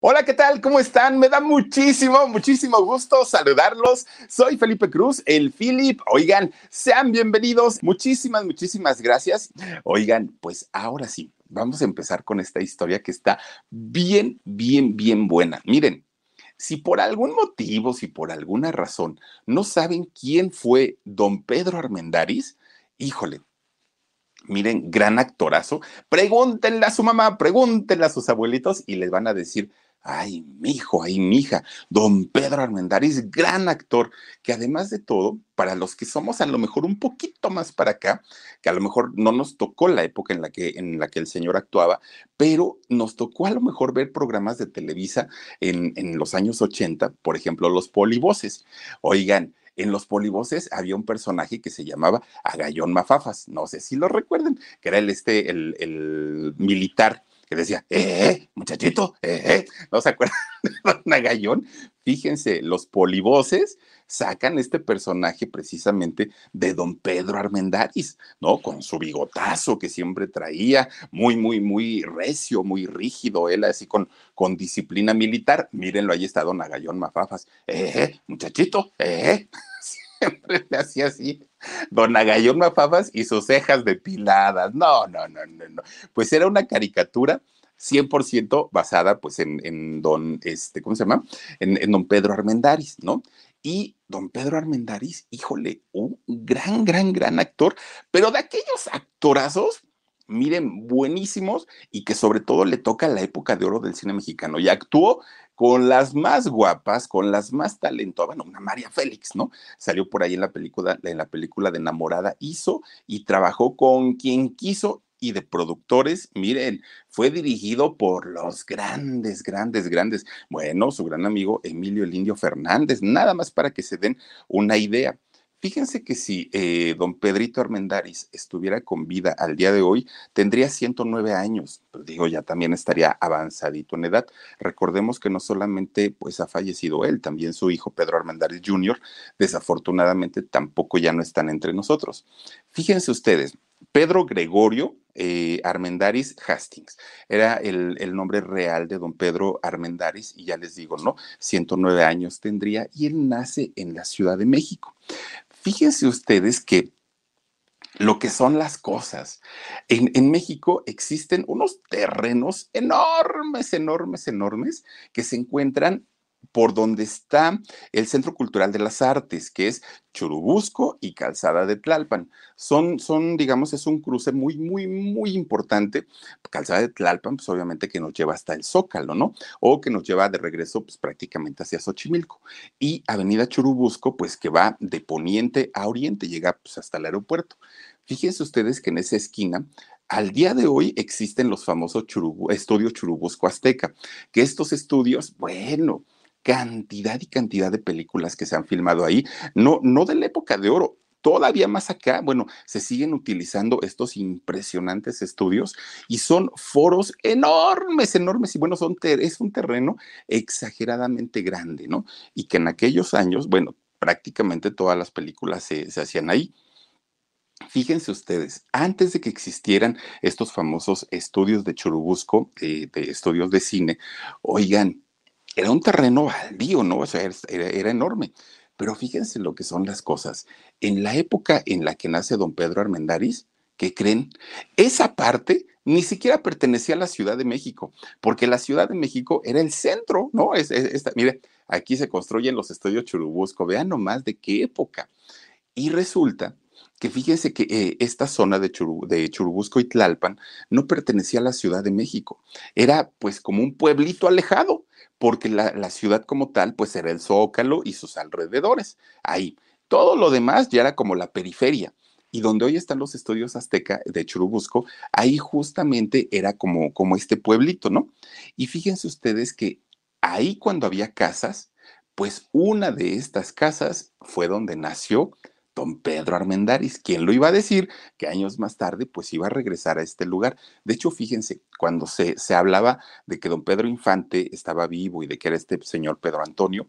Hola, ¿qué tal? ¿Cómo están? Me da muchísimo, muchísimo gusto saludarlos. Soy Felipe Cruz, el Philip. Oigan, sean bienvenidos. Muchísimas, muchísimas gracias. Oigan, pues ahora sí, vamos a empezar con esta historia que está bien, bien, bien buena. Miren, si por algún motivo, si por alguna razón no saben quién fue don Pedro Armendáriz, híjole, miren, gran actorazo, pregúntenle a su mamá, pregúntenle a sus abuelitos y les van a decir, Ay, mi hijo, ay, mi hija, don Pedro Armendáriz, gran actor, que además de todo, para los que somos a lo mejor un poquito más para acá, que a lo mejor no nos tocó la época en la que, en la que el señor actuaba, pero nos tocó a lo mejor ver programas de Televisa en, en los años 80, por ejemplo, los polivoces. Oigan, en los polivoces había un personaje que se llamaba Agallón Mafafas, no sé si lo recuerden, que era el, este, el, el militar que decía, eh, eh, muchachito, eh, eh. ¿No se acuerdan de Don Agallón? Fíjense, los polivoces sacan este personaje precisamente de don Pedro Armendáriz, ¿no? Con su bigotazo que siempre traía, muy, muy, muy recio, muy rígido, él así con, con disciplina militar. Mírenlo, ahí está don Agallón Mafafas. Eh, eh muchachito, eh. Siempre le hacía así Don Agallón Mafabas y sus cejas depiladas. No, no, no, no, no. Pues era una caricatura 100% basada pues en, en, don, este, ¿cómo se llama? En, en, don Pedro Armendáriz, ¿no? Y don Pedro Armendáriz, híjole, un gran, gran, gran actor, pero de aquellos actorazos, miren, buenísimos y que sobre todo le toca la época de oro del cine mexicano. Y actuó con las más guapas, con las más talentosas, bueno, una María Félix, ¿no? Salió por ahí en la película, en la película de Enamorada, hizo y trabajó con quien quiso y de productores, miren, fue dirigido por los grandes, grandes, grandes, bueno, su gran amigo Emilio el Indio Fernández, nada más para que se den una idea. Fíjense que si eh, don Pedrito Armendáriz estuviera con vida al día de hoy, tendría 109 años. Pues digo, ya también estaría avanzadito en edad. Recordemos que no solamente pues ha fallecido él, también su hijo Pedro Armendáriz Jr., desafortunadamente tampoco ya no están entre nosotros. Fíjense ustedes, Pedro Gregorio eh, Armendáriz Hastings. Era el, nombre real de don Pedro Armendáriz y ya les digo, ¿no? 109 años tendría y él nace en la Ciudad de México. Fíjense ustedes que lo que son las cosas. En, México existen unos terrenos enormes, enormes, enormes que se encuentran por donde está el Centro Cultural de las Artes, que es Churubusco y Calzada de Tlalpan. Son, son, digamos, es un cruce muy, muy, muy importante. Calzada de Tlalpan, pues obviamente que nos lleva hasta el Zócalo, ¿no? O que nos lleva de regreso, pues prácticamente hacia Xochimilco. Y Avenida Churubusco, pues que va de poniente a oriente, llega pues hasta el aeropuerto. Fíjense ustedes que en esa esquina al día de hoy existen los famosos estudios Churubusco Azteca, que estos estudios, bueno, cantidad y cantidad de películas que se han filmado ahí, no, no de la época de oro, todavía más acá, bueno, se siguen utilizando estos impresionantes estudios y son foros enormes, enormes, y bueno, son es un terreno exageradamente grande, ¿no? Y que en aquellos años, bueno, prácticamente todas las películas se, se hacían ahí. Fíjense ustedes, antes de que existieran estos famosos estudios de Churubusco, eh, de estudios de cine, oigan, era un terreno baldío, ¿no? O sea, era, enorme. Pero fíjense lo que son las cosas. En la época en la que nace don Pedro Armendáriz, ¿qué creen? Esa parte ni siquiera pertenecía a la Ciudad de México, porque la Ciudad de México era el centro, ¿no? Es, mire, aquí se construyen los estudios Churubusco, vean nomás de qué época. Y resulta que fíjense que eh, esta zona de, Churubusco y Tlalpan no pertenecía a la Ciudad de México, era pues como un pueblito alejado, porque la, la, ciudad como tal pues era el Zócalo y sus alrededores, ahí. Todo lo demás ya era como la periferia. Y donde hoy están los estudios azteca de Churubusco, ahí justamente era como, como este pueblito, ¿no? Y fíjense ustedes que ahí cuando había casas, pues una de estas casas fue donde nació don Pedro Armendáriz. ¿Quién lo iba a decir? Que años más tarde, pues iba a regresar a este lugar. De hecho, fíjense, cuando se, se hablaba de que don Pedro Infante estaba vivo y de que era este señor Pedro Antonio,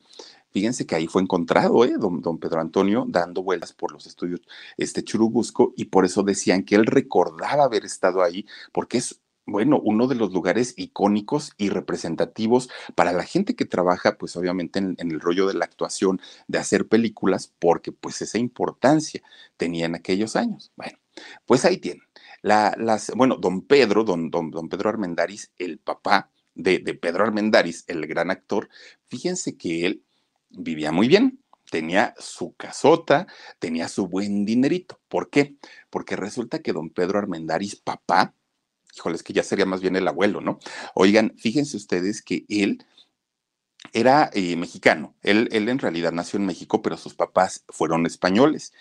Fíjense que ahí fue encontrado, ¿eh? Don, don, Pedro Antonio dando vueltas por los estudios este Churubusco y por eso decían que él recordaba haber estado ahí porque es bueno, uno de los lugares icónicos y representativos para la gente que trabaja, pues obviamente en, el rollo de la actuación, de hacer películas, porque pues esa importancia tenía en aquellos años. Bueno, pues ahí tienen. las, bueno, don Pedro, don, don, don Pedro Armendaris, el papá de, de Pedro Armendaris, el gran actor, fíjense que él vivía muy bien, tenía su casota, tenía su buen dinerito. ¿Por qué? Porque resulta que don Pedro Armendaris, papá, híjoles, que ya sería más bien el abuelo, ¿no? Oigan, fíjense ustedes que él era eh, mexicano. Él, él, en realidad nació en México, pero sus papás fueron españoles.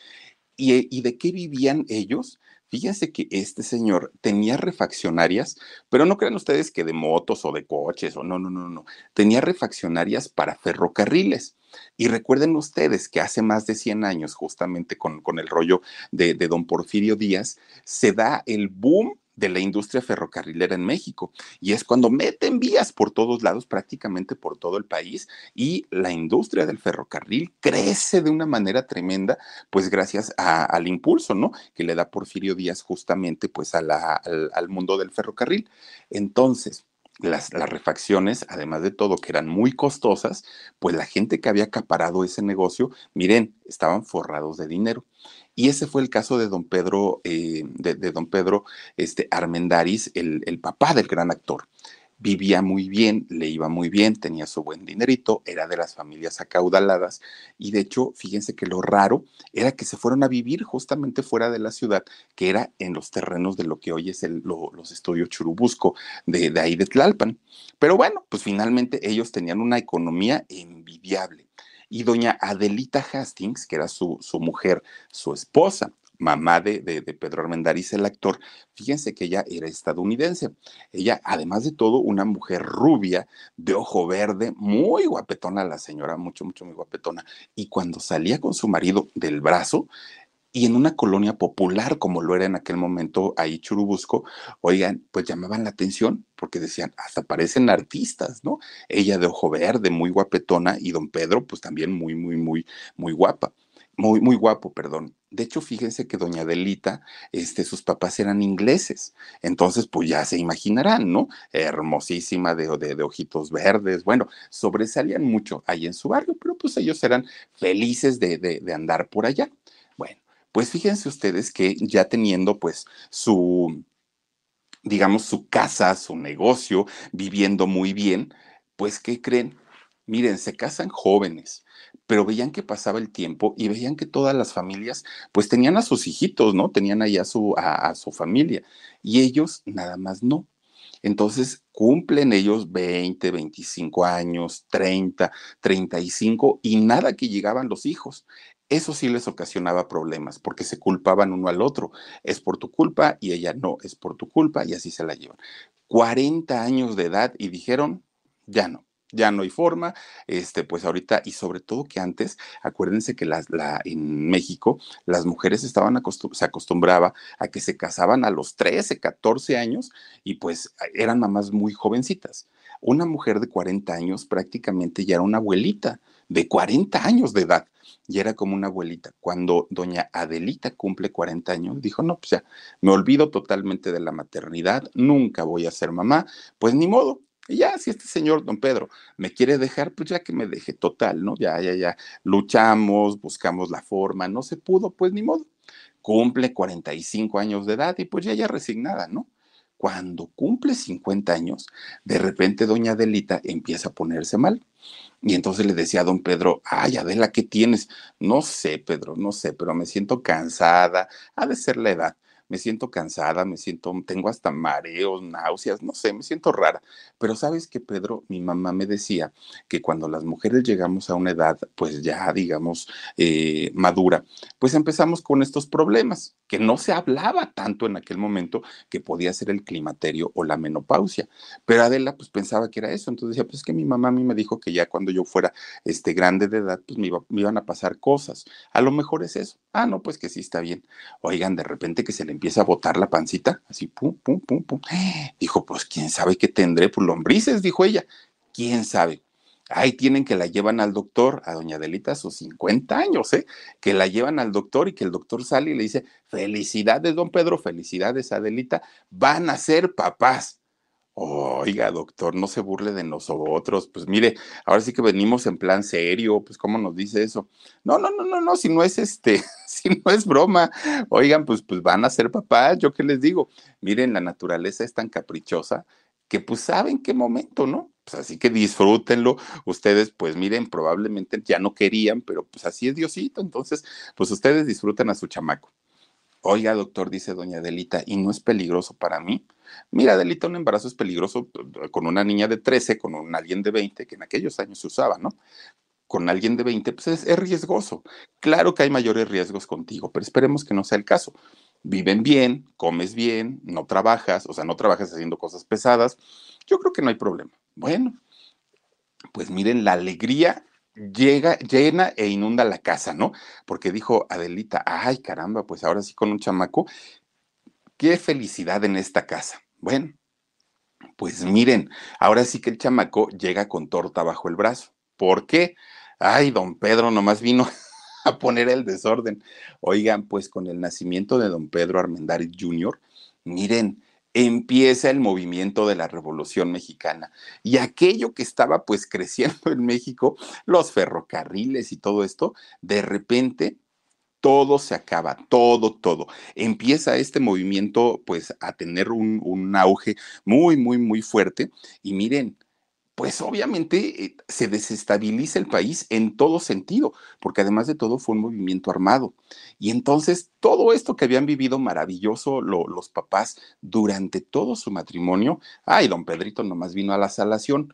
¿Y, y de qué vivían ellos? Fíjense que este señor tenía refaccionarias, pero no crean ustedes que de motos o de coches o no, no, no, no. Tenía refaccionarias para ferrocarriles. Y recuerden ustedes que hace más de 100 años, justamente con, con el rollo de, de don Porfirio Díaz, se da el boom de la industria ferrocarrilera en México. Y es cuando meten vías por todos lados, prácticamente por todo el país, y la industria del ferrocarril crece de una manera tremenda, pues gracias al impulso, ¿no? Que le da Porfirio Díaz justamente pues al, al mundo del ferrocarril. Entonces, las, las, refacciones, además de todo, que eran muy costosas, pues la gente que había acaparado ese negocio, miren, estaban forrados de dinero. Y ese fue el caso de don Pedro, eh, de, don Pedro este, el papá del gran actor vivía muy bien, le iba muy bien, tenía su buen dinerito, era de las familias acaudaladas y de hecho, fíjense que lo raro era que se fueron a vivir justamente fuera de la ciudad, que era en los terrenos de lo que hoy es el, los estudios Churubusco de, de ahí de Tlalpan. Pero bueno, pues finalmente ellos tenían una economía envidiable. Y doña Adelita Hastings, que era su, su mujer, su esposa, mamá de, de, Pedro Armendáriz, el actor, fíjense que ella era estadounidense. Ella, además de todo, una mujer rubia, de ojo verde, muy guapetona la señora, mucho, mucho, muy guapetona. Y cuando salía con su marido del brazo, y en una colonia popular como lo era en aquel momento ahí Churubusco, oigan, pues llamaban la atención porque decían, hasta parecen artistas, ¿no? Ella de ojo verde, muy guapetona y don Pedro pues también muy, muy, muy, muy guapa, muy, muy guapo, perdón. De hecho, fíjense que doña Adelita, este, sus papás eran ingleses, entonces pues ya se imaginarán, ¿no? Hermosísima de, de, de, ojitos verdes, bueno, sobresalían mucho ahí en su barrio, pero pues ellos eran felices de, de andar por allá. Pues fíjense ustedes que ya teniendo pues su, digamos, su casa, su negocio, viviendo muy bien, pues ¿qué creen? Miren, se casan jóvenes, pero veían que pasaba el tiempo y veían que todas las familias pues tenían a sus hijitos, ¿no? Tenían ahí a su, a, a su familia y ellos nada más no. Entonces cumplen ellos 20, 25 años, 30, 35 y nada que llegaban los hijos. Eso sí les ocasionaba problemas porque se culpaban uno al otro. Es por tu culpa y ella no, es por tu culpa y así se la llevan. 40 años de edad y dijeron, ya no ya no hay forma, este, pues ahorita, y sobre todo que antes, acuérdense que la, en México las mujeres estaban se acostumbraba a que se casaban a los 13, 14 años y pues eran mamás muy jovencitas. Una mujer de 40 años prácticamente ya era una abuelita de 40 años de edad y era como una abuelita. Cuando doña Adelita cumple 40 años, dijo, no, pues ya, me olvido totalmente de la maternidad, nunca voy a ser mamá, pues ni modo, y ya, si este señor, don Pedro, me quiere dejar, pues ya que me deje total, ¿no? Ya, ya, ya, luchamos, buscamos la forma, no se pudo, pues ni modo. Cumple 45 años de edad y pues ya, ya resignada, ¿no? Cuando cumple 50 años, de repente doña Adelita empieza a ponerse mal. Y entonces le decía a don Pedro, ay, Adela, ¿qué tienes? No sé, Pedro, no sé, pero me siento cansada, ha de ser la edad me siento cansada, me siento, tengo hasta mareos, náuseas, no sé, me siento rara. Pero sabes que, Pedro, mi mamá me decía que cuando las mujeres llegamos a una edad, pues ya, digamos, eh, madura, pues empezamos con estos problemas, que no se hablaba tanto en aquel momento que podía ser el climaterio o la menopausia. Pero Adela, pues pensaba que era eso. Entonces decía, pues es que mi mamá a mí me dijo que ya cuando yo fuera este, grande de edad, pues me, iba, me iban a pasar cosas. A lo mejor es eso. Ah, no, pues que sí está bien. Oigan, de repente que se le empieza a botar la pancita, así, pum, pum, pum, pum. Dijo, pues quién sabe qué tendré, pues lombrices, dijo ella. ¿Quién sabe? Ahí tienen que la llevan al doctor, a doña Adelita, a sus 50 años, ¿eh? Que la llevan al doctor y que el doctor sale y le dice, felicidades, don Pedro, felicidades, Adelita, van a ser papás. Oiga, doctor, no se burle de nosotros. Pues mire, ahora sí que venimos en plan serio, pues ¿cómo nos dice eso? No, no, no, no, no, si no es este, si no es broma. Oigan, pues, pues van a ser papás, yo qué les digo. Miren, la naturaleza es tan caprichosa que pues saben qué momento, ¿no? Pues así que disfrútenlo. Ustedes, pues miren, probablemente ya no querían, pero pues así es Diosito. Entonces, pues ustedes disfruten a su chamaco. Oiga, doctor, dice doña Adelita, ¿y no es peligroso para mí? Mira, Adelita, un embarazo es peligroso con una niña de 13, con un alguien de 20, que en aquellos años se usaba, ¿no? Con alguien de 20, pues es, es riesgoso. Claro que hay mayores riesgos contigo, pero esperemos que no sea el caso. Viven bien, comes bien, no trabajas, o sea, no trabajas haciendo cosas pesadas. Yo creo que no hay problema. Bueno, pues miren la alegría llega, llena e inunda la casa, ¿no? Porque dijo Adelita, ay caramba, pues ahora sí con un chamaco, qué felicidad en esta casa. Bueno, pues miren, ahora sí que el chamaco llega con torta bajo el brazo. ¿Por qué? Ay, don Pedro nomás vino a poner el desorden. Oigan, pues con el nacimiento de don Pedro Armendáriz Jr., miren, empieza el movimiento de la Revolución Mexicana. Y aquello que estaba pues creciendo en México, los ferrocarriles y todo esto, de repente todo se acaba, todo, todo. Empieza este movimiento pues a tener un, auge muy, muy, muy fuerte. Y miren, pues obviamente eh, se desestabiliza el país en todo sentido, porque además de todo fue un movimiento armado. Y entonces todo esto que habían vivido maravilloso los papás durante todo su matrimonio, ay, don Pedrito nomás vino a la salación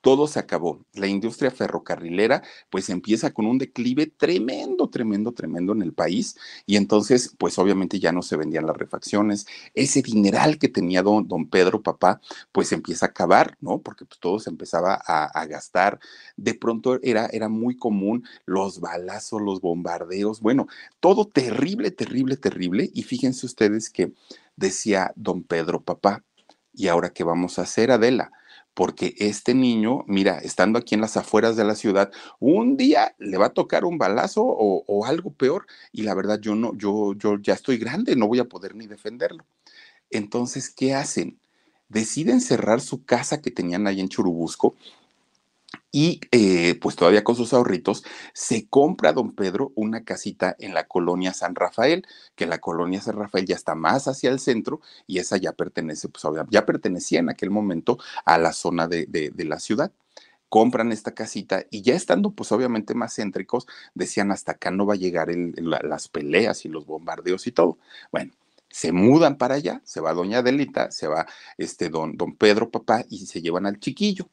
todo se acabó. La industria ferrocarrilera pues empieza con un declive tremendo, tremendo, tremendo en el país y entonces pues obviamente ya no se vendían las refacciones. Ese dineral que tenía don, don Pedro, papá, pues empieza a acabar, ¿no? Porque pues todo se empezaba a, a, gastar. De pronto era, era muy común los balazos, los bombardeos, bueno, todo terrible, terrible, terrible. Y fíjense ustedes que decía don Pedro, papá, ¿y ahora qué vamos a hacer, Adela? Porque este niño, mira, estando aquí en las afueras de la ciudad, un día le va a tocar un balazo o, algo peor y la verdad yo no, yo, yo ya estoy grande, no voy a poder ni defenderlo. Entonces, ¿qué hacen? Deciden cerrar su casa que tenían ahí en Churubusco y eh, pues todavía con sus ahorritos, se compra don Pedro una casita en la colonia San Rafael, que la colonia San Rafael ya está más hacia el centro y esa ya pertenece, pues ya pertenecía en aquel momento a la zona de, de, de la ciudad compran esta casita y ya estando pues obviamente más céntricos, decían hasta acá no va a llegar las peleas y los bombardeos y todo. Bueno, se mudan para allá, se va doña Adelita, se va este don, don Pedro papá y se llevan al chiquillo.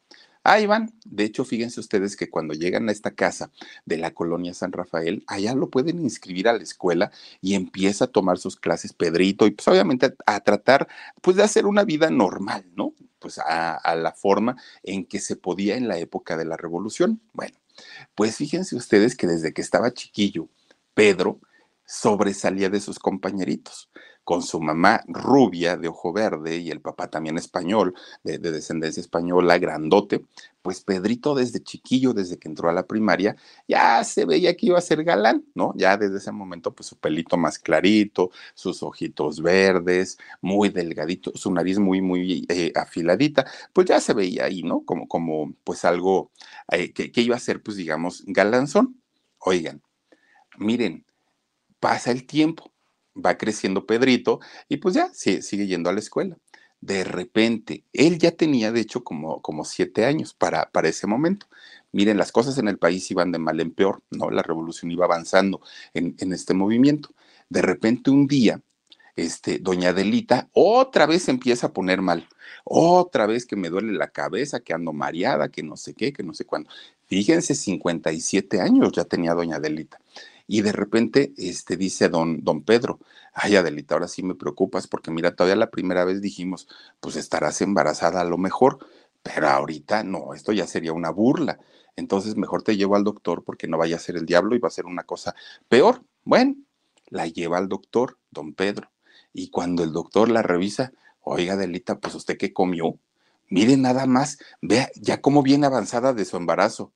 Ahí van. De hecho, fíjense ustedes que cuando llegan a esta casa de la colonia San Rafael, allá lo pueden inscribir a la escuela y empieza a tomar sus clases Pedrito y pues obviamente a, tratar pues de hacer una vida normal, ¿no? Pues a, a la forma en que se podía en la época de la revolución. Bueno, pues fíjense ustedes que desde que estaba chiquillo, Pedro sobresalía de sus compañeritos con su mamá rubia de ojo verde y el papá también español, de, de, descendencia española, grandote, pues Pedrito desde chiquillo, desde que entró a la primaria, ya se veía que iba a ser galán, ¿no? Ya desde ese momento, pues su pelito más clarito, sus ojitos verdes, muy delgadito, su nariz muy, muy eh, afiladita, pues ya se veía ahí, ¿no? Como, como pues algo eh, que, que iba a ser, pues digamos, galanzón. Oigan, miren, pasa el tiempo va creciendo Pedrito y pues ya sigue, sigue yendo a la escuela. De repente, él ya tenía de hecho como, como siete años para, para ese momento. Miren, las cosas en el país iban de mal en peor, ¿no? La revolución iba avanzando en, en este movimiento. De repente un día, este, doña Adelita otra vez empieza a poner mal. Otra vez que me duele la cabeza, que ando mareada, que no sé qué, que no sé cuándo. Fíjense, 57 años ya tenía doña Adelita. Y de repente este, dice don, don Pedro, ay Adelita, ahora sí me preocupas porque mira, todavía la primera vez dijimos, pues estarás embarazada a lo mejor, pero ahorita no, esto ya sería una burla. Entonces mejor te llevo al doctor porque no vaya a ser el diablo y va a ser una cosa peor. Bueno, la lleva al doctor, don Pedro. Y cuando el doctor la revisa, oiga Adelita, pues usted qué comió, Mire nada más, vea ya cómo viene avanzada de su embarazo.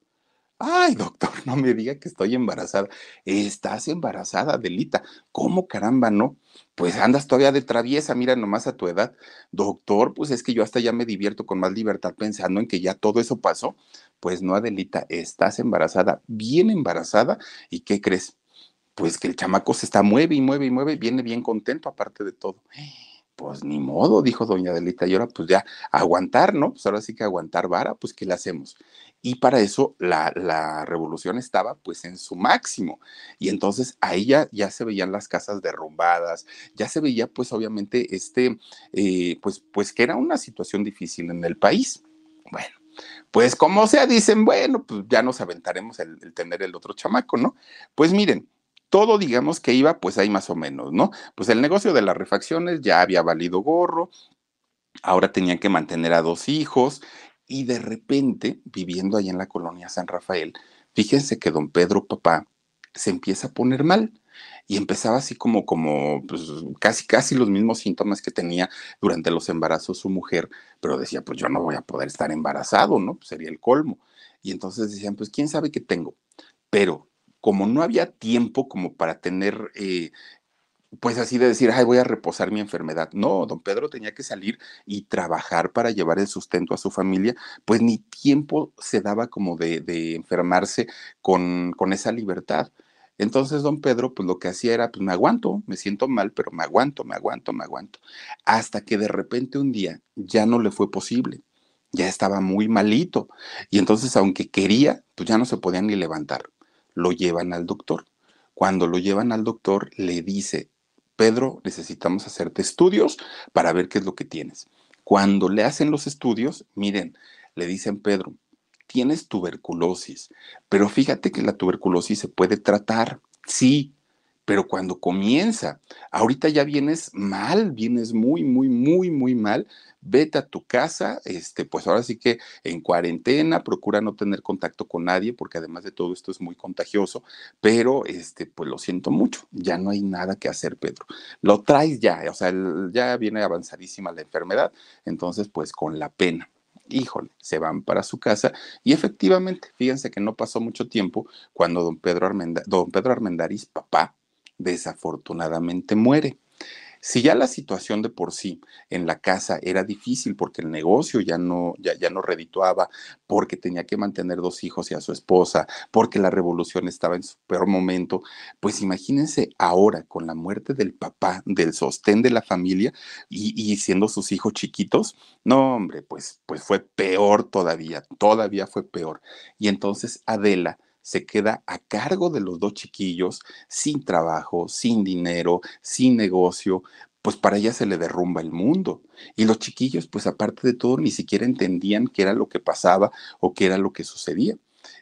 Ay, doctor, no me diga que estoy embarazada. Estás embarazada, Delita. ¿Cómo caramba, no? Pues andas todavía de traviesa, mira nomás a tu edad. Doctor, pues es que yo hasta ya me divierto con más libertad pensando en que ya todo eso pasó. Pues no, Adelita, estás embarazada, bien embarazada. ¿Y qué crees? Pues que el chamaco se está mueve y mueve y mueve, viene bien contento aparte de todo. Pues ni modo, dijo doña Adelita, y ahora pues ya aguantar, ¿no? Pues ahora sí que aguantar vara, pues ¿qué le hacemos? Y para eso la, la revolución estaba pues en su máximo. Y entonces ahí ya, ya se veían las casas derrumbadas, ya se veía pues obviamente este, eh, pues, pues que era una situación difícil en el país. Bueno, pues como sea, dicen, bueno, pues ya nos aventaremos el, el tener el otro chamaco, ¿no? Pues miren, todo digamos que iba pues ahí más o menos, ¿no? Pues el negocio de las refacciones ya había valido gorro, ahora tenían que mantener a dos hijos y de repente, viviendo ahí en la colonia San Rafael, fíjense que don Pedro, papá, se empieza a poner mal y empezaba así como, como, pues casi, casi los mismos síntomas que tenía durante los embarazos su mujer, pero decía, pues yo no voy a poder estar embarazado, ¿no? Pues sería el colmo. Y entonces decían, pues quién sabe qué tengo. Pero como no había tiempo como para tener, eh, pues así de decir, ay, voy a reposar mi enfermedad. No, don Pedro tenía que salir y trabajar para llevar el sustento a su familia, pues ni tiempo se daba como de, enfermarse con, con esa libertad. Entonces, don Pedro, pues lo que hacía era, pues me aguanto, me siento mal, pero me aguanto, me aguanto, me aguanto. Hasta que de repente un día ya no le fue posible, ya estaba muy malito. Y entonces, aunque quería, pues ya no se podía ni levantar lo llevan al doctor. Cuando lo llevan al doctor, le dice, Pedro, necesitamos hacerte estudios para ver qué es lo que tienes. Cuando le hacen los estudios, miren, le dicen, Pedro, tienes tuberculosis, pero fíjate que la tuberculosis se puede tratar, sí, pero cuando comienza, ahorita ya vienes mal, vienes muy, muy, muy, muy mal, vete a tu casa, este, pues ahora sí que en cuarentena, procura no tener contacto con nadie, porque además de todo esto es muy contagioso, pero este, pues lo siento mucho, ya no hay nada que hacer, Pedro. Lo traes ya, o sea, ya viene avanzadísima la enfermedad, entonces pues con la pena híjole, se van para su casa y efectivamente, fíjense que no pasó mucho tiempo cuando don Pedro, don Pedro Armendaris, papá, desafortunadamente muere. Si ya la situación de por sí en la casa era difícil porque el negocio ya no, ya, ya no redituaba, porque tenía que mantener dos hijos y a su esposa, porque la revolución estaba en su peor momento, pues imagínense ahora con la muerte del papá, del sostén de la familia y, y siendo sus hijos chiquitos, no hombre, pues, pues fue peor todavía, todavía fue peor. Y entonces Adela se queda a cargo de los dos chiquillos, sin trabajo, sin dinero, sin negocio, pues para ella se le derrumba el mundo. Y los chiquillos, pues aparte de todo, ni siquiera entendían qué era lo que pasaba o qué era lo que sucedía.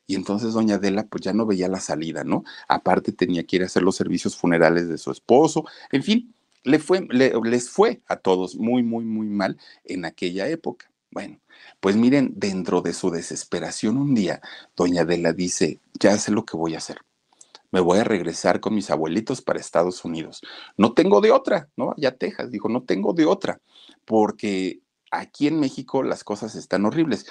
Y entonces doña Adela pues ya no veía la salida, ¿no? Aparte tenía que ir a hacer los servicios funerales de su esposo, en fin, le fue, les fue a todos muy, muy, muy mal en aquella época. Bueno, pues miren, dentro de su desesperación un día, doña Adela dice, ya sé lo que voy a hacer. Me voy a regresar con mis abuelitos para Estados Unidos. No tengo de otra, ¿no? Ya Texas, dijo, no tengo de otra, porque aquí en México las cosas están horribles.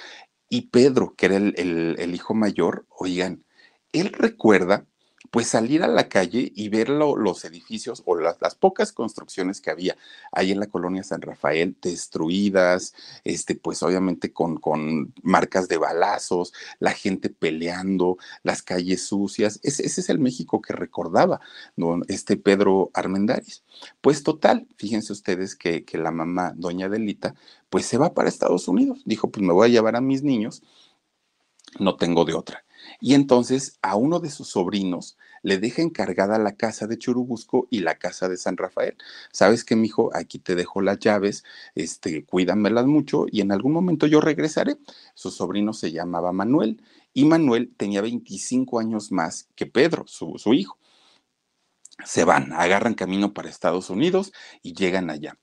Y Pedro, que era el, el hijo mayor, oigan, él recuerda pues salir a la calle y ver los edificios o las, pocas construcciones que había ahí en la colonia San Rafael destruidas, este, pues obviamente con, con marcas de balazos, la gente peleando, las calles sucias. Ese, ese es el México que recordaba este Pedro Armendáriz. Pues total, fíjense ustedes que, que la mamá, doña Delita, pues se va para Estados Unidos. Dijo, pues me voy a llevar a mis niños, no tengo de otra. Y entonces a uno de sus sobrinos le deja encargada la casa de Churubusco y la casa de San Rafael. ¿Sabes qué, mijo? Aquí te dejo las llaves, este, cuídamelas mucho y en algún momento yo regresaré. Su sobrino se llamaba Manuel y Manuel tenía 25 años más que Pedro, su, su hijo. Se van, agarran camino para Estados Unidos y llegan allá.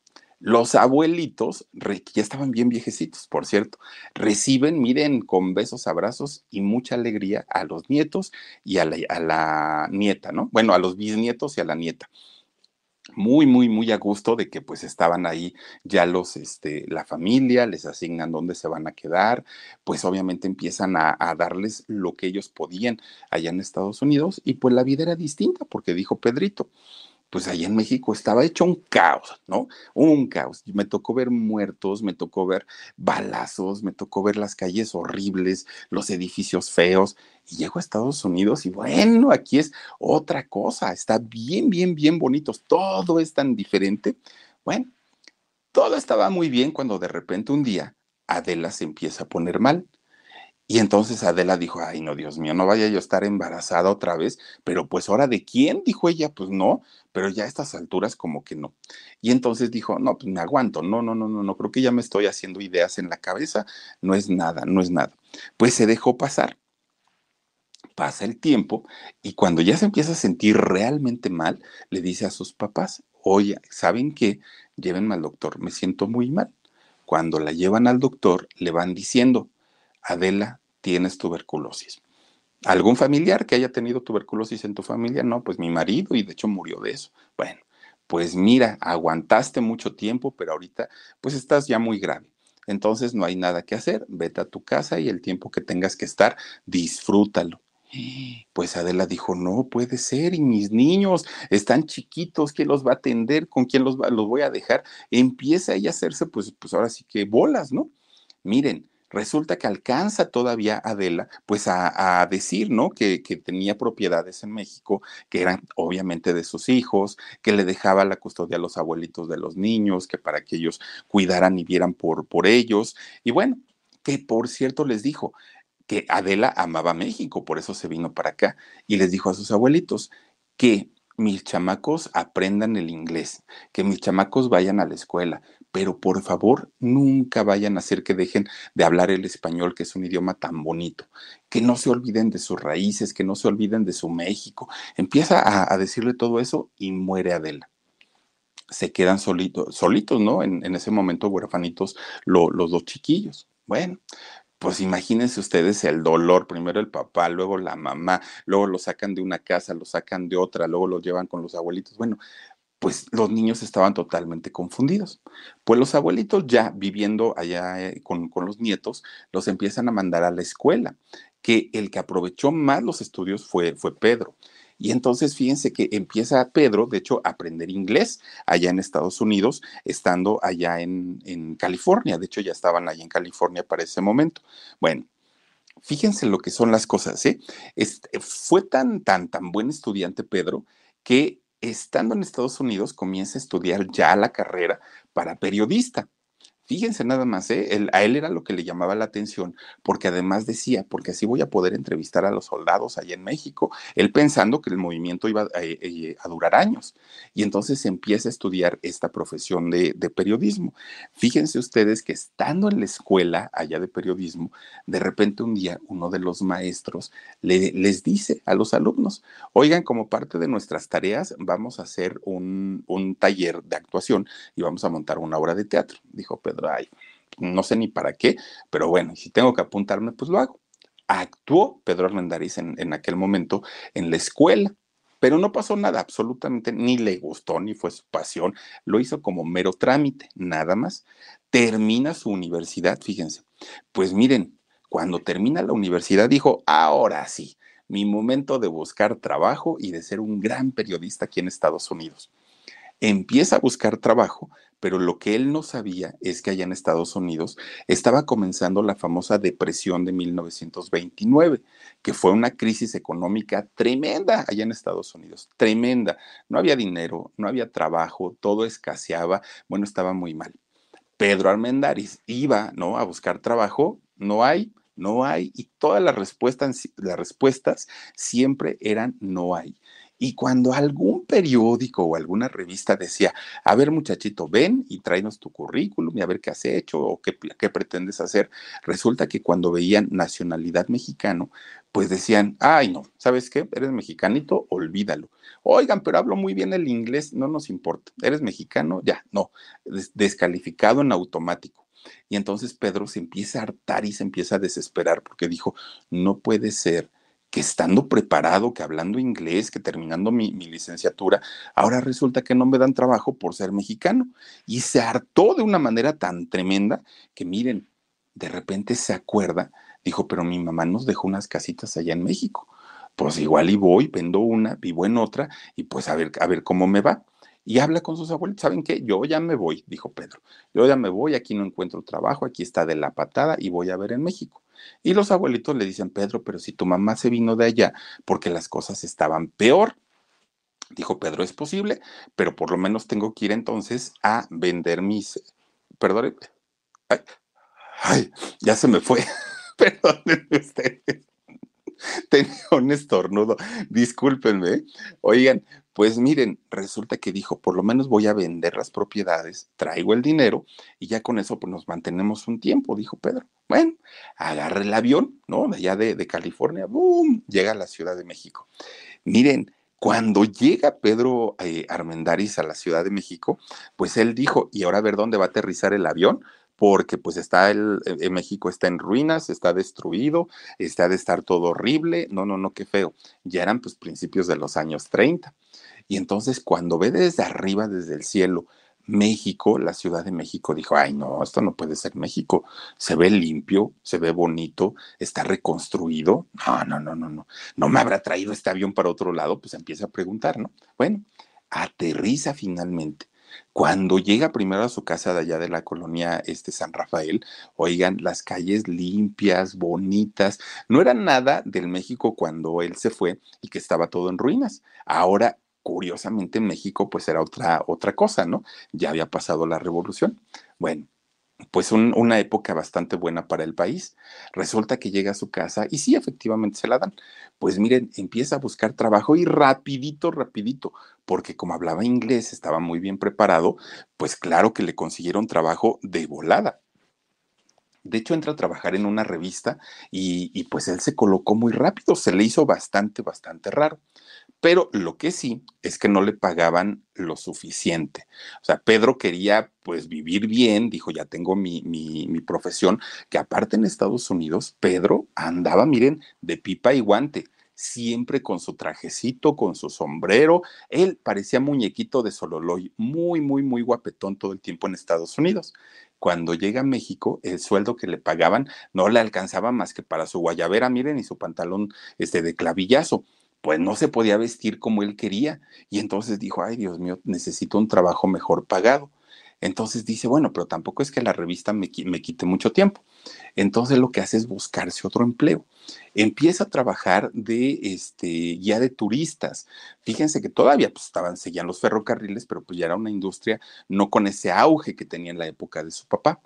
Los abuelitos, ya estaban bien viejecitos, por cierto, reciben, miren, con besos, abrazos y mucha alegría a los nietos y a la, a la nieta, ¿no? Bueno, a los bisnietos y a la nieta. muy, muy, muy a gusto de que pues estaban ahí ya los, este, la familia, les asignan dónde se van a quedar, pues obviamente empiezan a, a, darles lo que ellos podían allá en Estados Unidos y pues la vida era distinta porque dijo Pedrito, pues allá en México estaba hecho un caos, ¿no? Un caos. Me tocó ver muertos, me tocó ver balazos, me tocó ver las calles horribles, los edificios feos. Y llego a Estados Unidos y bueno, aquí es otra cosa. Está bien, bien, bien bonitos. Todo es tan diferente. Bueno, todo estaba muy bien cuando de repente un día Adela se empieza a poner mal. Y entonces Adela dijo, ay, no, Dios mío, no vaya yo a estar embarazada otra vez, pero pues ahora de quién, dijo ella, pues no, pero ya a estas alturas como que no. Y entonces dijo, no, pues me aguanto, no, no, no, no, no, creo que ya me estoy haciendo ideas en la cabeza, no es nada, no es nada. Pues se dejó pasar. Pasa el tiempo y cuando ya se empieza a sentir realmente mal, le dice a sus papás, oye, ¿saben qué? Llévenme al doctor, me siento muy mal. Cuando la llevan al doctor, le van diciendo, Adela, tienes tuberculosis. ¿Algún familiar que haya tenido tuberculosis en tu familia? No, pues mi marido y de hecho murió de eso. Bueno, pues mira, aguantaste mucho tiempo, pero ahorita pues estás ya muy grave. Entonces no hay nada que hacer, vete a tu casa y el tiempo que tengas que estar, disfrútalo. Pues Adela dijo, no puede ser, y mis niños están chiquitos, ¿quién los va a atender? ¿Con quién los, va, los voy a dejar? Empieza ella a hacerse, pues, pues ahora sí que bolas, ¿no? Miren, resulta que alcanza todavía Adela, pues a, decir, ¿no? Que, que, tenía propiedades en México, que eran obviamente de sus hijos, que le dejaba la custodia a los abuelitos de los niños, que para que ellos cuidaran y vieran por, por ellos. Y bueno, que por cierto les dijo que Adela amaba México, por eso se vino para acá, y les dijo a sus abuelitos que mis chamacos aprendan el inglés, que mis chamacos vayan a la escuela, pero por favor nunca vayan a hacer que dejen de hablar el español, que es un idioma tan bonito, que no se olviden de sus raíces, que no se olviden de su México. Empieza a, decirle todo eso y muere Adela. Se quedan solitos, solitos, ¿no? En, ese momento huerfanitos lo, los dos chiquillos. Bueno, pues imagínense ustedes el dolor, primero el papá, luego la mamá, luego lo sacan de una casa, lo sacan de otra, luego lo llevan con los abuelitos. Bueno, pues los niños estaban totalmente confundidos. Pues los abuelitos ya viviendo allá eh, con, con, los nietos, los empiezan a mandar a la escuela, que el que aprovechó más los estudios fue, fue Pedro. Y entonces fíjense que empieza Pedro, de hecho, a aprender inglés allá en Estados Unidos, estando allá en, en California. De hecho, ya estaban allá en California para ese momento. Bueno, fíjense lo que son las cosas, ¿eh? Este, fue tan, tan, tan buen estudiante Pedro que estando en Estados Unidos, comienza a estudiar ya la carrera para periodista. Fíjense nada más, ¿eh? A él era lo que le llamaba la atención, porque además decía, porque así voy a poder entrevistar a los soldados allá en México, él pensando que el movimiento iba a, eh, a durar años. Y entonces empieza a estudiar esta profesión de, periodismo. Fíjense ustedes que estando en la escuela allá de periodismo, de repente un día uno de los maestros le, les dice a los alumnos, oigan, como parte de nuestras tareas vamos a hacer un, un taller de actuación y vamos a montar una obra de teatro, dijo Pedro no sé ni para qué, pero bueno, si tengo que apuntarme, pues lo hago. Actuó Pedro Armendáriz en, en aquel momento en la escuela, pero no pasó nada, absolutamente, ni le gustó, ni fue su pasión, lo hizo como mero trámite, nada más. Termina su universidad, fíjense. Pues miren, cuando termina la universidad dijo, ahora sí, mi momento de buscar trabajo y de ser un gran periodista aquí en Estados Unidos. Empieza a buscar trabajo, pero lo que él no sabía es que allá en Estados Unidos estaba comenzando la famosa depresión de 1929, que fue una crisis económica tremenda allá en Estados Unidos, tremenda. No había dinero, no había trabajo, todo escaseaba, bueno, estaba muy mal. Pedro Armendáriz iba, ¿no? A buscar trabajo, no hay, no hay, y todas las respuestas, las respuestas siempre eran no hay. Y cuando algún periódico o alguna revista decía, a ver muchachito, ven y tráenos tu currículum y a ver qué has hecho o qué, qué pretendes hacer, resulta que cuando veían nacionalidad mexicano, pues decían, ay no, ¿sabes qué? Eres mexicanito, olvídalo. Oigan, pero hablo muy bien el inglés, no nos importa. ¿Eres mexicano? Ya, no, des descalificado en automático. Y entonces Pedro se empieza a hartar y se empieza a desesperar porque dijo, no puede ser que estando preparado, que hablando inglés, que terminando mi, licenciatura, ahora resulta que no me dan trabajo por ser mexicano. Y se hartó de una manera tan tremenda que miren, de repente se acuerda, dijo, pero mi mamá nos dejó unas casitas allá en México. Pues igual y voy, vendo una, vivo en otra, y pues a ver, a ver cómo me va y habla con sus abuelos. ¿Saben qué? Yo ya me voy, dijo Pedro. Yo ya me voy, aquí no encuentro trabajo, aquí está de la patada y voy a ver en México. Y los abuelitos le dicen, Pedro, pero si tu mamá se vino de allá porque las cosas estaban peor. Dijo Pedro, es posible, pero por lo menos tengo que ir entonces a vender mis... Perdón. Ay, ay ya se me fue. Perdónenme ustedes. Tenía un estornudo. Discúlpenme. Oigan, pues miren, resulta que dijo, por lo menos voy a vender las propiedades, traigo el dinero y ya con eso pues nos mantenemos un tiempo, dijo Pedro. Bueno, agarra el avión, ¿no? De allá de, California, ¡boom! Llega a la Ciudad de México. Miren, cuando llega Pedro eh, Armendaris a la Ciudad de México, pues él dijo, ¿y ahora a ver dónde va a aterrizar el avión? porque pues está el, en eh, México está en ruinas, está destruido, está de estar todo horrible, no, no, no, qué feo. Ya eran pues principios de los años 30. Y entonces cuando ve desde arriba, desde el cielo, México, la Ciudad de México, dijo, ay no, esto no puede ser México. Se ve limpio, se ve bonito, está reconstruido. No, no, no, no, no. No me habrá traído este avión para otro lado, pues empieza a preguntar, ¿no? Bueno, aterriza finalmente. Cuando llega primero a su casa de allá de la colonia este San Rafael, oigan, las calles limpias, bonitas, no era nada del México cuando él se fue y que estaba todo en ruinas. Ahora curiosamente en México pues era otra, otra cosa, ¿no? Ya había pasado la revolución. Bueno, pues una época bastante buena para el país. Resulta que llega a su casa y sí, efectivamente se la dan. Pues miren, empieza a buscar trabajo y rapidito, rapidito, porque como hablaba inglés, estaba muy bien preparado, pues claro que le consiguieron trabajo de volada. De hecho, entra a trabajar en una revista y, y, pues él se colocó muy rápido, se le hizo bastante, bastante raro. Pero lo que sí es que no le pagaban lo suficiente. O sea, Pedro quería pues vivir bien, dijo, ya tengo mi, mi, profesión, que aparte en Estados Unidos, Pedro andaba, miren, de pipa y guante siempre con su trajecito, con su sombrero. Él parecía muñequito de Sololoy, muy, muy, muy guapetón todo el tiempo en Estados Unidos. Cuando llega a México, el sueldo que le pagaban no le alcanzaba más que para su guayabera, miren, y su pantalón este, de clavillazo pues no se podía vestir como él quería. Y entonces dijo, ay Dios mío, necesito un trabajo mejor pagado. Entonces dice, bueno, pero tampoco es que la revista me, quite mucho tiempo. Entonces lo que hace es buscarse otro empleo. Empieza a trabajar de este, guía de turistas. Fíjense que todavía pues, estaban, seguían los ferrocarriles, pero pues ya era una industria no con ese auge que tenía en la época de su papá.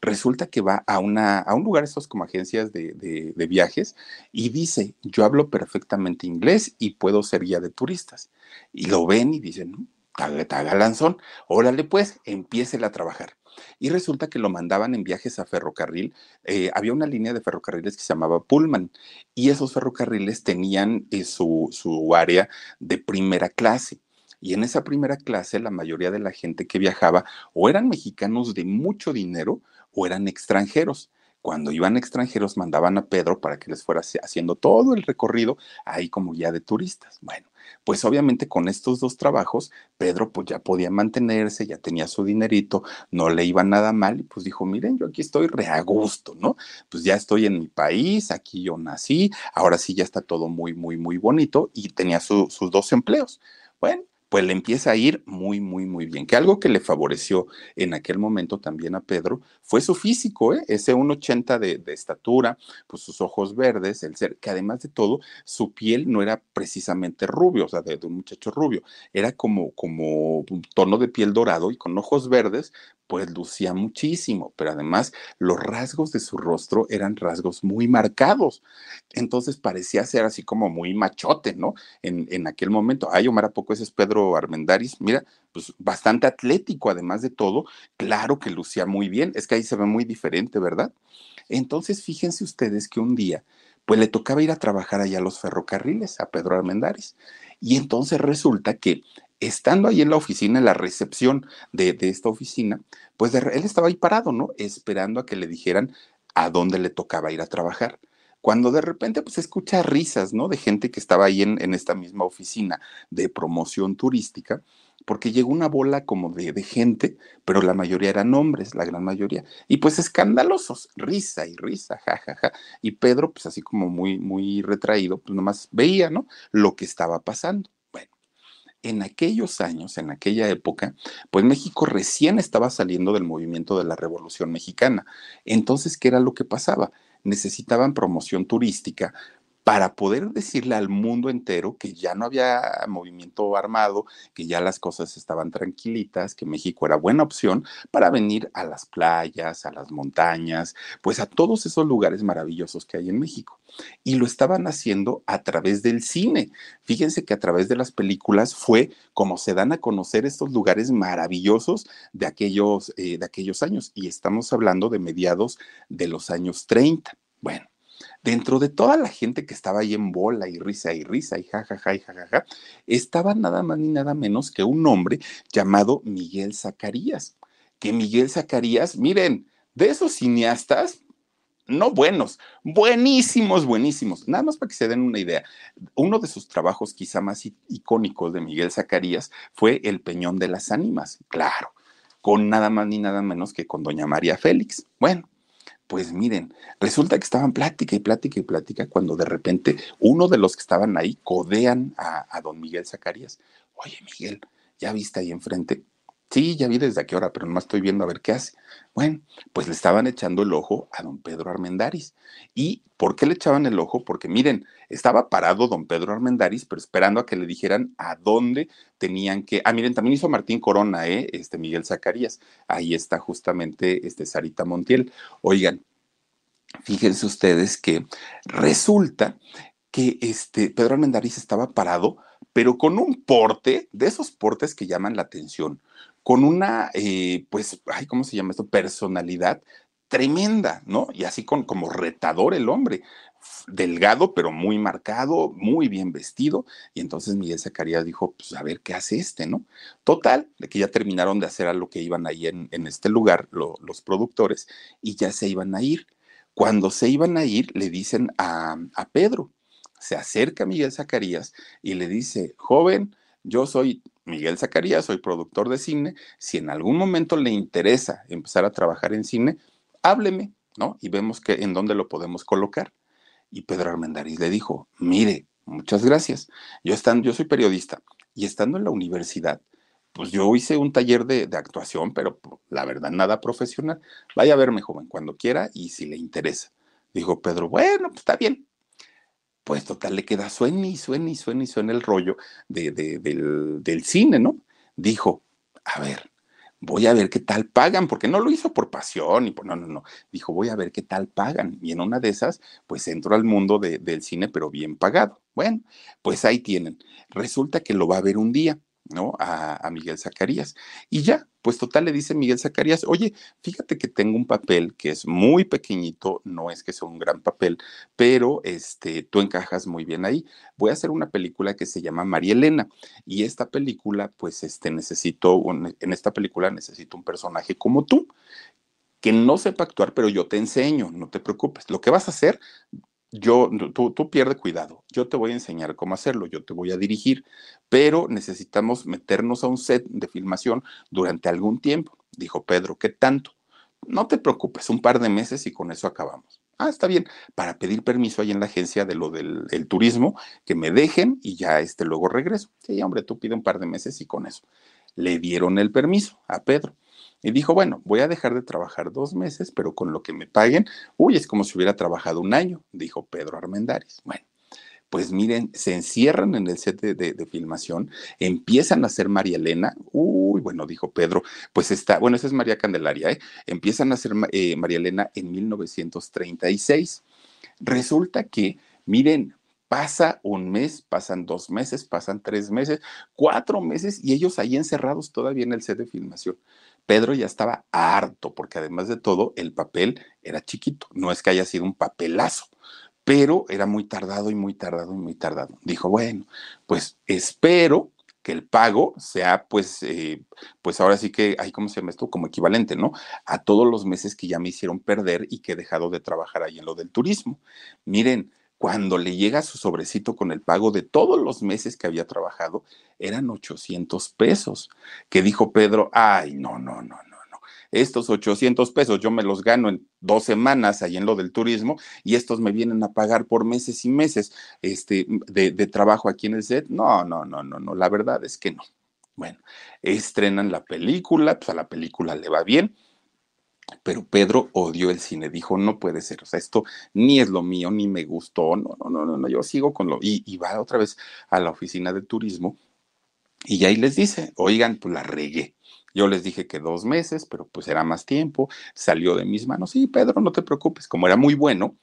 Resulta que va a, una, a un lugar, estos como agencias de, de, viajes, y dice, yo hablo perfectamente inglés y puedo ser guía de turistas. Y lo ven y dicen, no, galanzón, órale pues, empiece a trabajar. Y resulta que lo mandaban en viajes a ferrocarril. Eh, había una línea de ferrocarriles que se llamaba Pullman y esos ferrocarriles tenían eh, su, su área de primera clase. Y en esa primera clase, la mayoría de la gente que viajaba o eran mexicanos de mucho dinero o eran extranjeros. Cuando iban extranjeros, mandaban a Pedro para que les fuera haciendo todo el recorrido ahí como guía de turistas. Bueno, pues obviamente con estos dos trabajos, Pedro pues ya podía mantenerse, ya tenía su dinerito, no le iba nada mal y pues dijo, miren, yo aquí estoy re a gusto, ¿no? Pues ya estoy en mi país, aquí yo nací, ahora sí ya está todo muy, muy, muy bonito y tenía sus dos empleos. Bueno, pues le empieza a ir muy, muy, muy bien. Que algo que le favoreció en aquel momento también a Pedro fue su físico, ¿eh? ese 1,80 de, de estatura, pues sus ojos verdes, el ser, que además de todo, su piel no era precisamente rubio, o sea, de, un muchacho rubio, era como, como un tono de piel dorado y con ojos verdes, pues lucía muchísimo, pero además los rasgos de su rostro eran rasgos muy marcados. Entonces parecía ser así como muy machote, ¿no? En, en aquel momento. Ay, Omar, ¿a poco ese es Pedro Armendaris? Mira, pues bastante atlético, además de todo. Claro que lucía muy bien. Es que ahí se ve muy diferente, ¿verdad? Entonces, fíjense ustedes que un día, pues le tocaba ir a trabajar allá a los ferrocarriles, a Pedro Armendaris. Y entonces resulta que estando ahí en la oficina, en la recepción de, esta oficina, pues él estaba ahí parado, ¿no? Esperando a que le dijeran a dónde le tocaba ir a trabajar. Cuando de repente pues escucha risas, ¿no? De gente que estaba ahí en, en esta misma oficina de promoción turística porque llegó una bola como de, de, gente, pero la mayoría eran hombres, la gran mayoría, y pues escandalosos, risa y risa, jajaja. Ja, ja. Y Pedro, pues así como muy, muy retraído, pues nomás veía, ¿no? Lo que estaba pasando. Bueno, en aquellos años, en aquella época, pues México recién estaba saliendo del movimiento de la Revolución Mexicana. Entonces, ¿qué era lo que pasaba? Necesitaban promoción turística para poder decirle al mundo entero que ya no había movimiento armado, que ya las cosas estaban tranquilitas, que México era buena opción para venir a las playas, a las montañas, pues a todos esos lugares maravillosos que hay en México. Y lo estaban haciendo a través del cine. Fíjense que a través de las películas fue como se dan a conocer estos lugares maravillosos de aquellos, eh, de aquellos años. Y estamos hablando de mediados de los años 30. Bueno dentro de toda la gente que estaba ahí en bola y risa y risa y jajaja y jajaja, estaba nada más ni nada menos que un hombre llamado Miguel Zacarías. Que Miguel Zacarías, miren, de esos cineastas, no buenos, buenísimos, buenísimos. Nada más para que se den una idea. Uno de sus trabajos quizá más icónicos de Miguel Zacarías fue El Peñón de las Ánimas, claro, con nada más ni nada menos que con doña María Félix. Bueno, pues miren, resulta que estaban plática y plática y plática cuando de repente uno de los que estaban ahí codean a, a don Miguel Zacarías. Oye, Miguel, ¿ya viste ahí enfrente? Sí, ya vi desde qué hora, pero nomás estoy viendo a ver qué hace. Bueno, pues le estaban echando el ojo a don Pedro Armendaris. ¿Y por qué le echaban el ojo? Porque miren, estaba parado don Pedro Armendaris, pero esperando a que le dijeran a dónde tenían que. Ah, miren, también hizo Martín Corona, ¿eh? Este Miguel Zacarías. Ahí está justamente este Sarita Montiel. Oigan, fíjense ustedes que resulta que este Pedro Armendáriz estaba parado, pero con un porte, de esos portes que llaman la atención con una, eh, pues, ay, ¿cómo se llama esto? Personalidad tremenda, ¿no? Y así con, como retador el hombre, delgado pero muy marcado, muy bien vestido. Y entonces Miguel Zacarías dijo, pues a ver qué hace este, ¿no? Total, de que ya terminaron de hacer a lo que iban ahí en, en este lugar lo, los productores y ya se iban a ir. Cuando se iban a ir, le dicen a, a Pedro, se acerca Miguel Zacarías y le dice, joven, yo soy Miguel Zacarías, soy productor de cine, si en algún momento le interesa empezar a trabajar en cine, hábleme, ¿no? Y vemos que en dónde lo podemos colocar. Y Pedro Armendáriz le dijo, mire, muchas gracias. Yo, estando, yo soy periodista y estando en la universidad, pues yo hice un taller de, de actuación, pero pues, la verdad nada profesional. Vaya a verme, joven, cuando quiera y si le interesa. Dijo Pedro, bueno, pues está bien, pues total le queda suene y suene y suene y suene el rollo de, del, del cine, ¿no? Dijo, a ver, voy a ver qué tal pagan, porque no lo hizo por pasión y por no, no, no. Dijo, voy a ver qué tal pagan. Y en una de esas, pues entró al mundo de, del cine, pero bien pagado. Bueno, pues ahí tienen. Resulta que lo va a ver un día. ¿No? A, Miguel Zacarías. Y ya, pues total le dice Miguel Zacarías, oye, fíjate que tengo un papel que es muy pequeñito, no es que sea un gran papel, pero este, tú encajas muy bien ahí. Voy a hacer una película que se llama María Elena y esta película, pues este, necesito, en esta película necesito un personaje como tú que no sepa actuar, pero yo te enseño, no te preocupes. Lo que vas a hacer, yo, tú, tú pierde cuidado, yo te voy a enseñar cómo hacerlo, yo te voy a dirigir, pero necesitamos meternos a un set de filmación durante algún tiempo, dijo Pedro, ¿qué tanto? No te preocupes, un par de meses y con eso acabamos. Ah, está bien, para pedir permiso ahí en la agencia de lo del el turismo, que me dejen y ya este luego regreso. Sí, hombre, tú pide un par de meses y con eso. Le dieron el permiso a Pedro. Y dijo, bueno, voy a dejar de trabajar dos meses, pero con lo que me paguen, uy, es como si hubiera trabajado un año, dijo Pedro Armendáriz. Bueno, pues miren, se encierran en el set de, filmación, empiezan a hacer María Elena, uy, bueno, dijo Pedro, pues está, bueno, esa es María Candelaria, ¿eh? empiezan a hacer eh, María Elena en 1936. Resulta que, miren, pasa un mes, pasan dos meses, pasan tres meses, cuatro meses y ellos ahí encerrados todavía en el set de filmación. Pedro ya estaba harto, porque además de todo, el papel era chiquito, no es que haya sido un papelazo, pero era muy tardado y muy tardado y muy tardado. Dijo, bueno, pues espero que el pago sea, pues, eh, pues ahora sí que, ay, ¿cómo se llama esto? Como equivalente, ¿no? A todos los meses que ya me hicieron perder y que he dejado de trabajar ahí en lo del turismo. Miren, cuando le llega su sobrecito con el pago de todos los meses que había trabajado, eran 800 pesos, que dijo Pedro, ay, no, no, no, no, no, estos 800 pesos yo me los gano en dos semanas ahí en lo del turismo y estos me vienen a pagar por meses y meses este, de, de trabajo aquí en el set. No, no, no, no, no, la verdad es que no. Bueno, estrenan la película, pues a la película le va bien pero Pedro odió el cine, dijo, no puede ser, o sea, esto ni es lo mío, ni me gustó, no, no, no, no, yo sigo con lo, y, va otra vez a la oficina de turismo y ahí les dice, oigan, pues la regué. Yo les dije que dos meses, pero pues era más tiempo, salió de mis manos. Sí, Pedro, no te preocupes, como era muy bueno,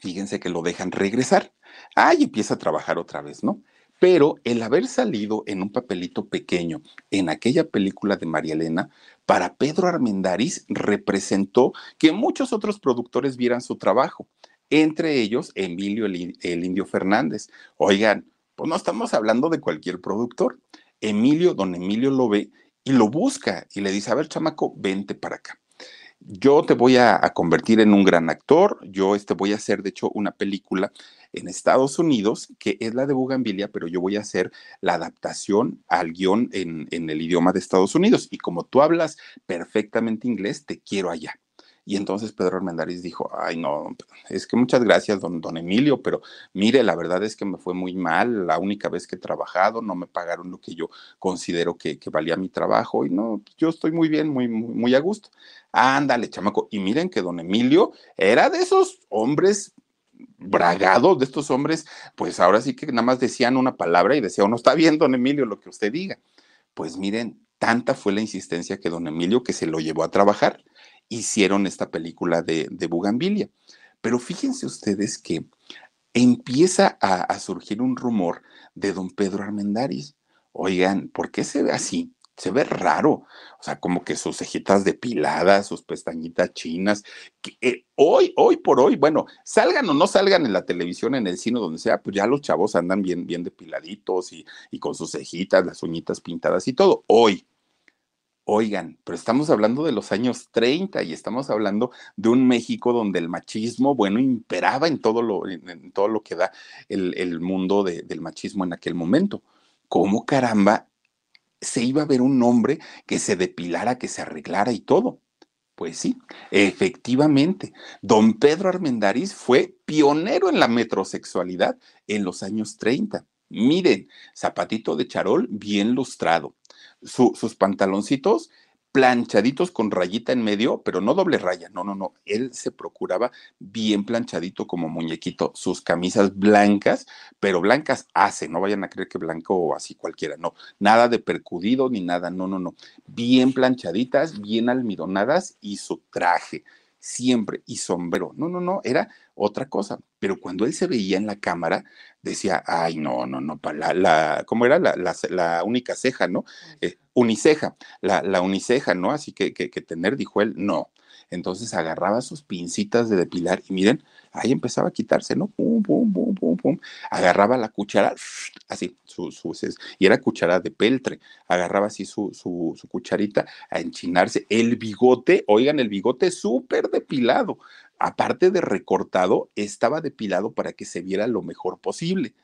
fíjense que lo dejan regresar. Ah, y empieza a trabajar otra vez, ¿no? Pero el haber salido en un papelito pequeño en aquella película de María Elena, para Pedro Armendáriz representó que muchos otros productores vieran su trabajo, entre ellos Emilio el, Indio Fernández. Oigan, pues no estamos hablando de cualquier productor. Emilio, don Emilio lo ve y lo busca y le dice, a ver, chamaco, vente para acá yo te voy a, convertir en un gran actor, yo este, voy a hacer, de hecho, una película en Estados Unidos, que es la de Bugambilia, pero yo voy a hacer la adaptación al guion en, en el idioma de Estados Unidos. Y como tú hablas perfectamente inglés, te quiero allá. Y entonces Pedro Armendáriz dijo, ay no, es que muchas gracias, don, don Emilio, pero mire, la verdad es que me fue muy mal, la única vez que he trabajado, no me pagaron lo que yo considero que, valía mi trabajo y no, yo estoy muy bien, muy, muy, muy a gusto. Ándale, chamaco. Y miren que don Emilio era de esos hombres bragados, de estos hombres, pues ahora sí que nada más decían una palabra y decía, no está bien, don Emilio, lo que usted diga. Pues miren, tanta fue la insistencia que don Emilio que se lo llevó a trabajar hicieron esta película de, de Bugambilia. Pero fíjense ustedes que empieza a, surgir un rumor de don Pedro Armendáriz. Oigan, ¿por qué se ve así? Se ve raro. O sea, como que sus cejitas depiladas, sus pestañitas chinas. Que, eh, hoy, hoy por hoy, bueno, salgan o no salgan en la televisión, en el cine, donde sea, pues ya los chavos andan bien, bien depiladitos y, y con sus cejitas, las uñitas pintadas y todo. Hoy, Oigan, pero estamos hablando de los años 30 y estamos hablando de un México donde el machismo, bueno, imperaba en todo lo, en, todo lo que da el, mundo del machismo en aquel momento. ¿Cómo caramba se iba a ver un hombre que se depilara, que se arreglara y todo? Pues sí, efectivamente, don Pedro Armendáriz fue pionero en la metrosexualidad en los años 30. Miren, zapatito de charol bien lustrado, sus pantaloncitos planchaditos con rayita en medio, pero no doble raya, no, no, no, él se procuraba bien planchadito como muñequito, sus camisas blancas, pero blancas hace, no vayan a creer que blanco o así cualquiera, no, nada de percudido ni nada, no, no, no, bien planchaditas, bien almidonadas y su traje, siempre, y sombrero, no, no, no, era otra cosa, pero cuando él se veía en la cámara, decía, ay, no, no, no, la, la ¿cómo era? La, la, única ceja, ¿no? Eh, uniceja, la, la uniceja, ¿no? Así que, que, que tener, dijo él, no. Entonces agarraba sus pincitas de depilar y miren, ahí empezaba a quitarse, ¿no? Pum, pum, pum, pum, pum. Agarraba la cuchara, así, su, su, y era cuchara de peltre. Agarraba así su, su, su cucharita a enchinarse. El bigote, oigan, el bigote súper depilado. Aparte de recortado, estaba depilado para que se viera lo mejor posible.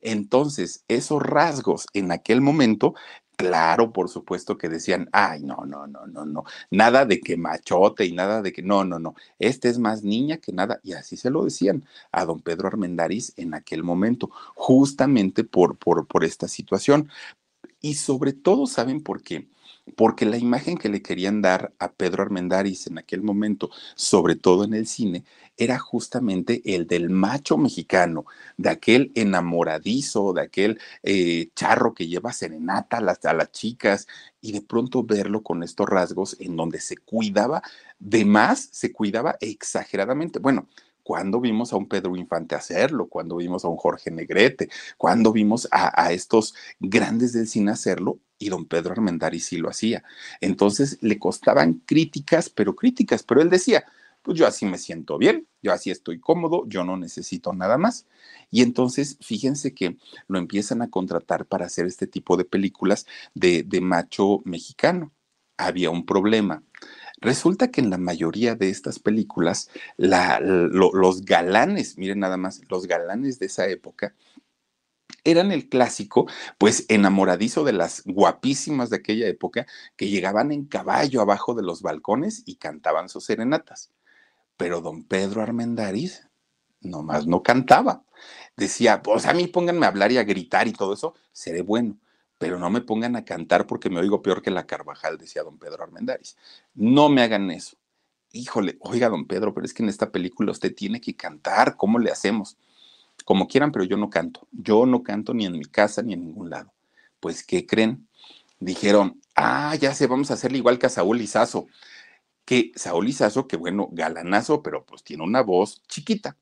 Entonces, esos rasgos en aquel momento Claro, por supuesto que decían, ay, no, no, no, no, no, nada de que machote y nada de que, no, no, no, este es más niña que nada, y así se lo decían a don Pedro Armendáriz en aquel momento, justamente por, por, por esta situación. Y sobre todo, ¿saben por qué? porque la imagen que le querían dar a Pedro Armendáriz en aquel momento, sobre todo en el cine, era justamente el del macho mexicano, de aquel enamoradizo, de aquel eh, charro que lleva serenata a las, a las chicas, y de pronto verlo con estos rasgos en donde se cuidaba de más, se cuidaba exageradamente. Bueno, cuando vimos a un Pedro Infante hacerlo? cuando vimos a un Jorge Negrete? cuando vimos a, a, estos grandes del cine hacerlo? y don Pedro Armendáriz sí lo hacía. Entonces le costaban críticas, pero críticas, pero él decía, pues yo así me siento bien, yo así estoy cómodo, yo no necesito nada más. Y entonces, fíjense que lo empiezan a contratar para hacer este tipo de películas de, macho mexicano. Había un problema. Resulta que en la mayoría de estas películas, los galanes, miren nada más, los galanes de esa época, eran el clásico, pues enamoradizo de las guapísimas de aquella época que llegaban en caballo abajo de los balcones y cantaban sus serenatas. Pero don Pedro Armendáriz nomás no cantaba. Decía, pues a mí pónganme a hablar y a gritar y todo eso, seré bueno, pero no me pongan a cantar porque me oigo peor que la Carvajal, decía don Pedro Armendáriz. No me hagan eso. Híjole, oiga, don Pedro, pero es que en esta película usted tiene que cantar, ¿cómo le hacemos? como quieran, pero yo no canto. Yo no canto ni en mi casa ni en ningún lado. Pues, ¿qué creen? Dijeron, ah, ya sé, vamos a hacerle igual que a Saúl Izazo. Que Saúl Izazo, que bueno, galanazo, pero pues tiene una voz chiquita.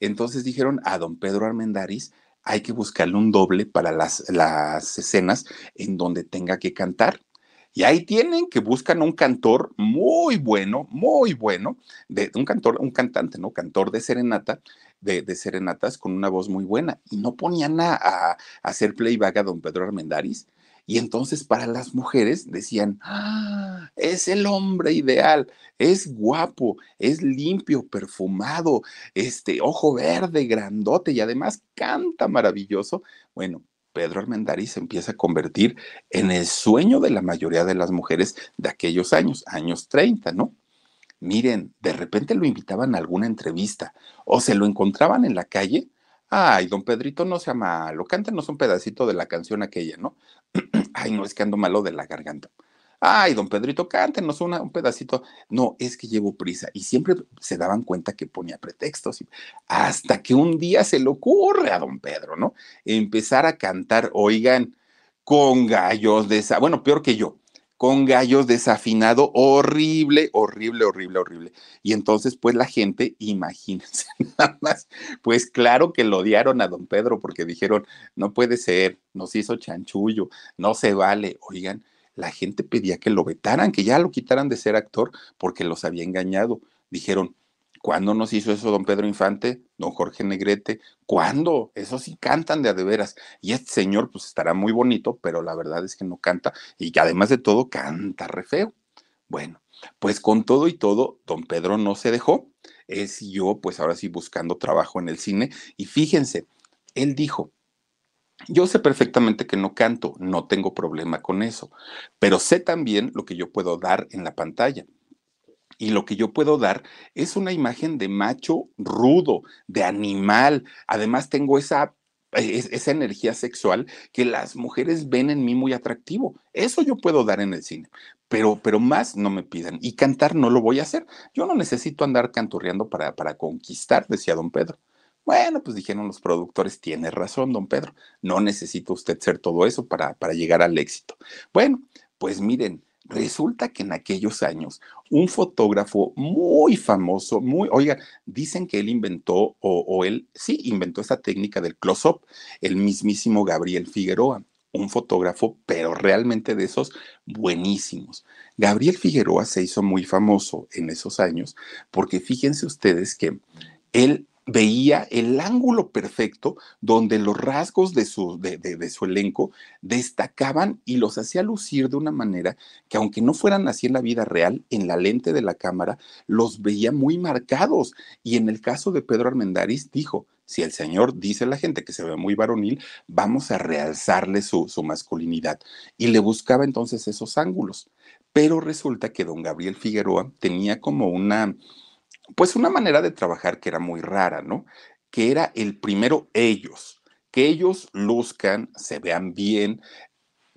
Entonces dijeron a don Pedro Armendáriz, hay que buscarle un doble para las, las escenas en donde tenga que cantar. Y ahí tienen que buscan un cantor muy bueno, muy bueno, de un cantor, un cantante, ¿no? Cantor de serenata, de, serenatas con una voz muy buena. Y no ponían a, a, hacer playback a don Pedro Armendáriz. Y entonces para las mujeres decían, ah, es el hombre ideal, es guapo, es limpio, perfumado, este ojo verde, grandote y además canta maravilloso. Bueno, Pedro Armendáriz se empieza a convertir en el sueño de la mayoría de las mujeres de aquellos años, años 30, ¿no? Miren, de repente lo invitaban a alguna entrevista o se lo encontraban en la calle. Ay, don Pedrito, no sea malo, cántanos un pedacito de la canción aquella, ¿no? Ay, no, es que ando malo de la garganta. Ay, don Pedrito, cántenos una, un pedacito. No, es que llevo prisa. Y siempre se daban cuenta que ponía pretextos. Hasta que un día se le ocurre a don Pedro, ¿no? Empezar a cantar, oigan, con gallos de esa, bueno, peor que yo, con gallos desafinado, horrible, horrible, horrible, horrible. Y entonces, pues la gente, imagínense nada más, pues claro que lo odiaron a don Pedro porque dijeron, no puede ser, nos hizo chanchullo, no se vale. Oigan, la gente pedía que lo vetaran, que ya lo quitaran de ser actor porque los había engañado. Dijeron, ¿Cuándo nos hizo eso don Pedro Infante, don Jorge Negrete? ¿Cuándo? Eso sí cantan de a de veras. Y este señor, pues estará muy bonito, pero la verdad es que no canta y que además de todo canta re feo. Bueno, pues con todo y todo, don Pedro no se dejó. Es yo, pues ahora sí, buscando trabajo en el cine. Y fíjense, él dijo, yo sé perfectamente que no canto, no tengo problema con eso, pero sé también lo que yo puedo dar en la pantalla y lo que yo puedo dar es una imagen de macho rudo, de animal. Además tengo esa esa energía sexual que las mujeres ven en mí muy atractivo. Eso yo puedo dar en el cine, pero, pero más no me pidan. Y cantar no lo voy a hacer. Yo no necesito andar canturreando para, para conquistar, decía don Pedro. Bueno, pues dijeron los productores, tiene razón, don Pedro, no necesita usted ser todo eso para, para llegar al éxito. Bueno, pues miren, Resulta que en aquellos años, un fotógrafo muy famoso, muy, oiga, dicen que él inventó, o, él sí inventó esta técnica del close-up, el mismísimo Gabriel Figueroa, un fotógrafo, pero realmente de esos buenísimos. Gabriel Figueroa se hizo muy famoso en esos años porque fíjense ustedes que él veía el ángulo perfecto donde los rasgos de su, de, su elenco destacaban y los hacía lucir de una manera que aunque no fueran así en la vida real, en la lente de la cámara los veía muy marcados. Y en el caso de Pedro Armendáriz dijo, si el señor dice a la gente que se ve muy varonil, vamos a realzarle su, su masculinidad. Y le buscaba entonces esos ángulos. Pero resulta que don Gabriel Figueroa tenía como una pues una manera de trabajar que era muy rara, ¿no? Que era el primero ellos, que ellos luzcan, se vean bien,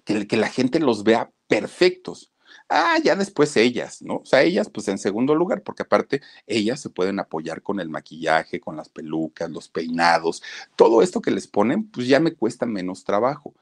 que, la gente los vea perfectos. Ah, ya después ellas, ¿no? O sea, ellas, pues en segundo lugar, porque aparte ellas se pueden apoyar con el maquillaje, con las pelucas, los peinados, todo esto que les ponen, pues ya me cuesta menos trabajo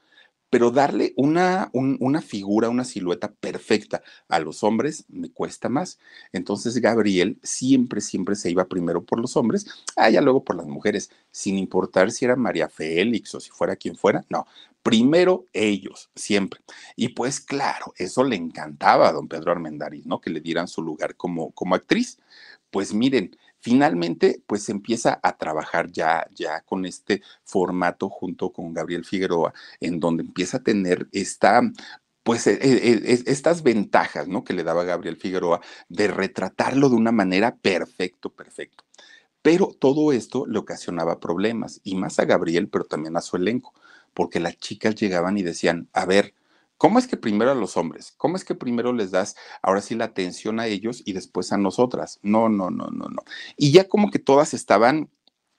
pero darle una, una figura, una silueta perfecta a los hombres me cuesta más. Entonces Gabriel siempre, siempre se iba primero por los hombres, ah, ya luego por las mujeres, sin importar si era María Félix o si fuera quien fuera, no, primero ellos, siempre. Y pues claro, eso le encantaba a don Pedro Armendáriz, ¿no? Que le dieran su lugar como, como actriz. Pues miren, finalmente pues empieza a trabajar ya, ya con este formato junto con Gabriel Figueroa, en donde empieza a tener esta pues e, e, e, estas ventajas, ¿no? Que le daba Gabriel Figueroa de retratarlo de una manera perfecto, perfecto. Pero todo esto le ocasionaba problemas, y más a Gabriel, pero también a su elenco, porque las chicas llegaban y decían, a ver, ¿cómo es que primero a los hombres? ¿Cómo es que primero les das ahora sí la atención a ellos y después a nosotras? No, no, no, no, no. Y ya como que todas estaban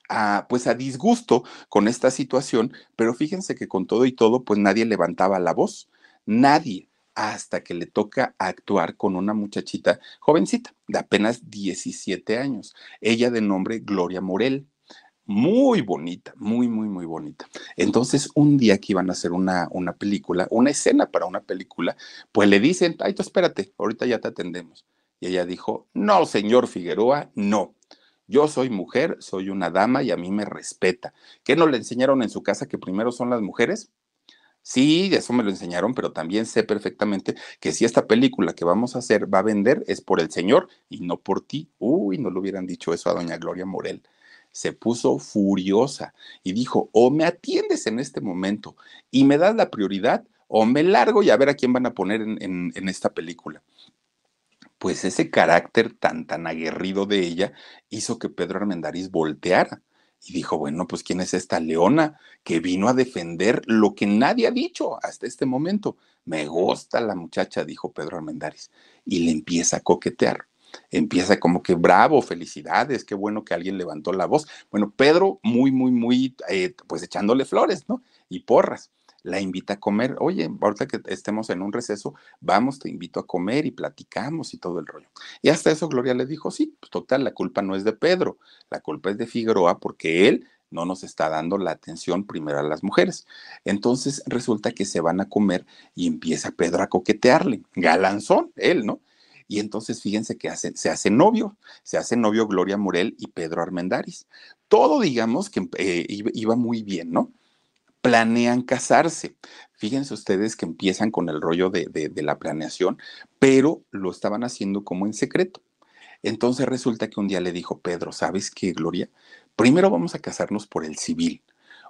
a, pues a disgusto con esta situación, pero fíjense que con todo y todo, pues nadie levantaba la voz, nadie hasta que le toca actuar con una muchachita jovencita, de apenas 17 años, ella de nombre Gloria Morel. Muy bonita, muy, muy, muy bonita. Entonces, un día que iban a hacer una, una película, una escena para una película, pues le dicen, ay, tú espérate, ahorita ya te atendemos. Y ella dijo, no, señor Figueroa, no. Yo soy mujer, soy una dama y a mí me respeta. ¿Qué no le enseñaron en su casa que primero son las mujeres? Sí, eso me lo enseñaron, pero también sé perfectamente que si esta película que vamos a hacer va a vender es por el Señor y no por ti. Uy, no le hubieran dicho eso a doña Gloria Morel. Se puso furiosa y dijo, o me atiendes en este momento y me das la prioridad, o me largo y a ver a quién van a poner en, esta película. Pues ese carácter tan, tan aguerrido de ella hizo que Pedro Armendáriz volteara y dijo, bueno, pues ¿quién es esta leona que vino a defender lo que nadie ha dicho hasta este momento? Me gusta la muchacha, dijo Pedro Armendáriz, y le empieza a coquetear. Empieza como que bravo, felicidades, qué bueno que alguien levantó la voz. Bueno, Pedro muy, muy, muy, eh, pues echándole flores, ¿no? Y porras la invita a comer. Oye, ahorita que estemos en un receso, vamos, te invito a comer y platicamos y todo el rollo. Y hasta eso Gloria le dijo, sí, pues total, la culpa no es de Pedro, la culpa es de Figueroa porque él no nos está dando la atención primero a las mujeres. Entonces resulta que se van a comer y empieza Pedro a coquetearle, galanzón, él, ¿no? Y entonces fíjense que se hace novio, se hace novio Gloria Morel y Pedro Armendáriz. Todo, digamos, que eh, iba muy bien, ¿no? planean casarse. Fíjense ustedes que empiezan con el rollo de, la planeación, pero lo estaban haciendo como en secreto. Entonces resulta que un día le dijo Pedro, ¿sabes qué, Gloria? Primero vamos a casarnos por el civil.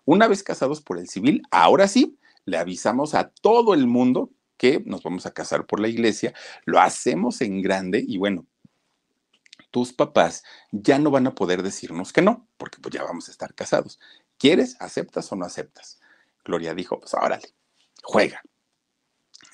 Una vez casados por el civil, ahora sí, le avisamos a todo el mundo que nos vamos a casar por la iglesia, lo hacemos en grande y bueno, tus papás ya no van a poder decirnos que no, porque pues ya vamos a estar casados. ¿Quieres? ¿Aceptas o no aceptas? Gloria dijo, pues órale, juega.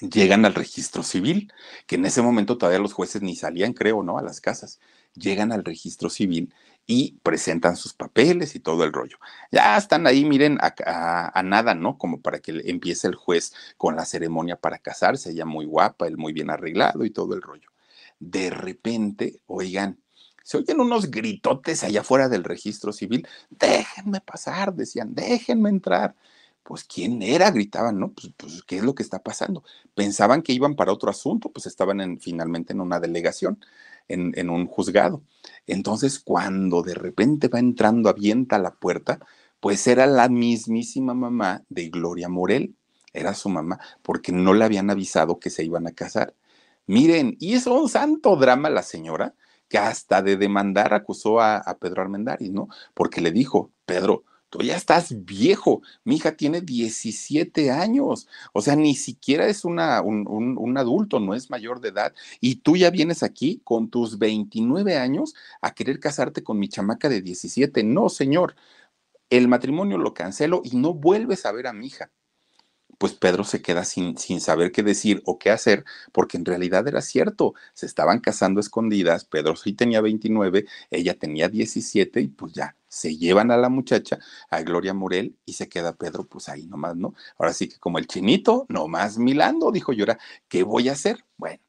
Llegan al registro civil, que en ese momento todavía los jueces ni salían, creo, ¿no? A las casas. Llegan al registro civil y presentan sus papeles y todo el rollo. Ya están ahí, miren, a, nada, ¿no? Como para que empiece el juez con la ceremonia para casarse, ella muy guapa, él muy bien arreglado y todo el rollo. De repente, oigan, se oyen unos gritotes allá afuera del registro civil. Déjenme pasar, decían, déjenme entrar pues quién era, gritaban, ¿no? Pues, pues, ¿qué es lo que está pasando? Pensaban que iban para otro asunto, pues estaban en, finalmente en una delegación, en, un juzgado. Entonces, cuando de repente va entrando, avienta la puerta, pues era la mismísima mamá de Gloria Morel, era su mamá, porque no le habían avisado que se iban a casar. Miren, hizo un santo drama la señora, que hasta de demandar acusó a, a Pedro Armendáriz, ¿no? Porque le dijo, Pedro, tú ya estás viejo, mi hija tiene 17 años, o sea, ni siquiera es una, un, un, adulto, no es mayor de edad, y tú ya vienes aquí con tus 29 años a querer casarte con mi chamaca de 17. No, señor, el matrimonio lo cancelo y no vuelves a ver a mi hija pues Pedro se queda sin, sin saber qué decir o qué hacer, porque en realidad era cierto, se estaban casando escondidas, Pedro sí tenía 29, ella tenía 17 y pues ya, se llevan a la muchacha, a Gloria Morel, y se queda Pedro pues ahí nomás, ¿no? Ahora sí que como el chinito, nomás milando, dijo Llora, ¿qué voy a hacer? Bueno,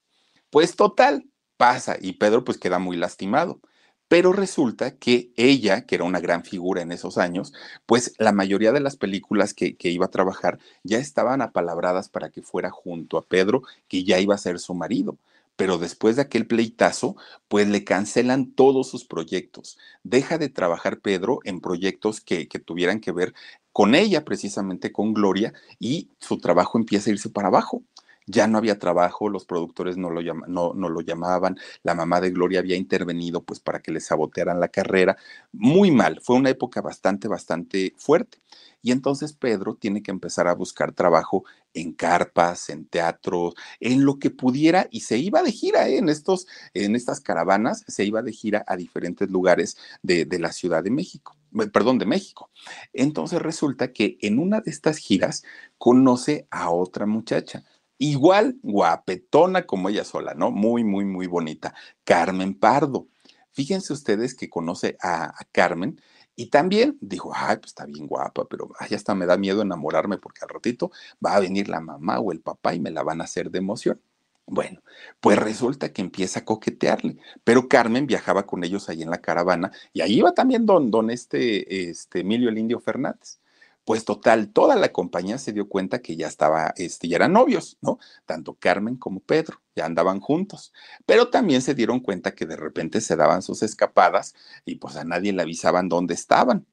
pues total, pasa y Pedro pues queda muy lastimado. Pero resulta que ella, que era una gran figura en esos años, pues la mayoría de las películas que, iba a trabajar ya estaban apalabradas para que fuera junto a Pedro, que ya iba a ser su marido pero después de aquel pleitazo, pues le cancelan todos sus proyectos. Deja de trabajar Pedro en proyectos que, que, tuvieran que ver con ella, precisamente con Gloria, y su trabajo empieza a irse para abajo ya no había trabajo, los productores no lo, no, no lo llamaban, la mamá de Gloria había intervenido pues para que le sabotearan la carrera, muy mal, fue una época bastante, bastante fuerte. Y entonces Pedro tiene que empezar a buscar trabajo en carpas, en teatros, en lo que pudiera y se iba de gira ¿eh? en, estos, en estas caravanas, se iba de gira a diferentes lugares de, la Ciudad de México, perdón, de México. Entonces resulta que en una de estas giras conoce a otra muchacha, igual guapetona como ella sola, ¿no? Muy, muy, muy bonita, Carmen Pardo. Fíjense ustedes que conoce a Carmen y también dijo, ay, pues está bien guapa, pero ay, hasta me da miedo enamorarme porque al ratito va a venir la mamá o el papá y me la van a hacer de emoción. Bueno, pues resulta que empieza a coquetearle, pero Carmen viajaba con ellos ahí en la caravana y ahí iba también don, don este, este Emilio el Indio Fernández. Pues total, toda la compañía se dio cuenta que ya estaba, este, ya eran novios, ¿no? Tanto Carmen como Pedro, ya andaban juntos. Pero también se dieron cuenta que de repente se daban sus escapadas y pues a nadie le avisaban dónde estaban.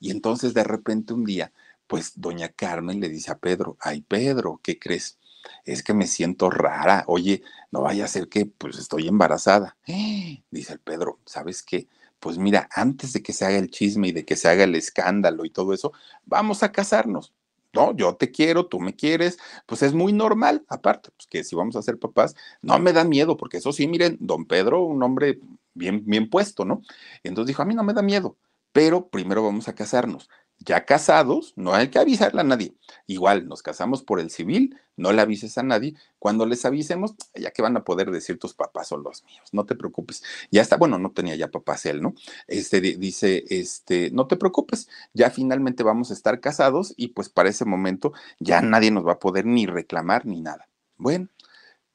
Y entonces de repente un día, pues doña Carmen le dice a Pedro, ay Pedro, ¿qué crees? Es que me siento rara. Oye, no vaya a ser que pues estoy embarazada. Dice el Pedro, ¿sabes qué? Pues mira, antes de que se haga el chisme y de que se haga el escándalo y todo eso, vamos a casarnos. No, yo te quiero, tú me quieres, pues es muy normal, aparte, pues que si vamos a ser papás, no me da miedo, porque eso sí, miren, don Pedro, un hombre bien, bien puesto, ¿no? Entonces dijo, a mí no me da miedo, pero primero vamos a casarnos ya casados, no hay que avisarle a nadie. Igual, nos casamos por el civil, no le avises a nadie. Cuando les avisemos, ya que van a poder decir tus papás son los míos, no te preocupes. Ya está, bueno, no tenía ya papás él, ¿no? Este dice, este, no te preocupes, ya finalmente vamos a estar casados y pues para ese momento ya nadie nos va a poder ni reclamar ni nada. Bueno,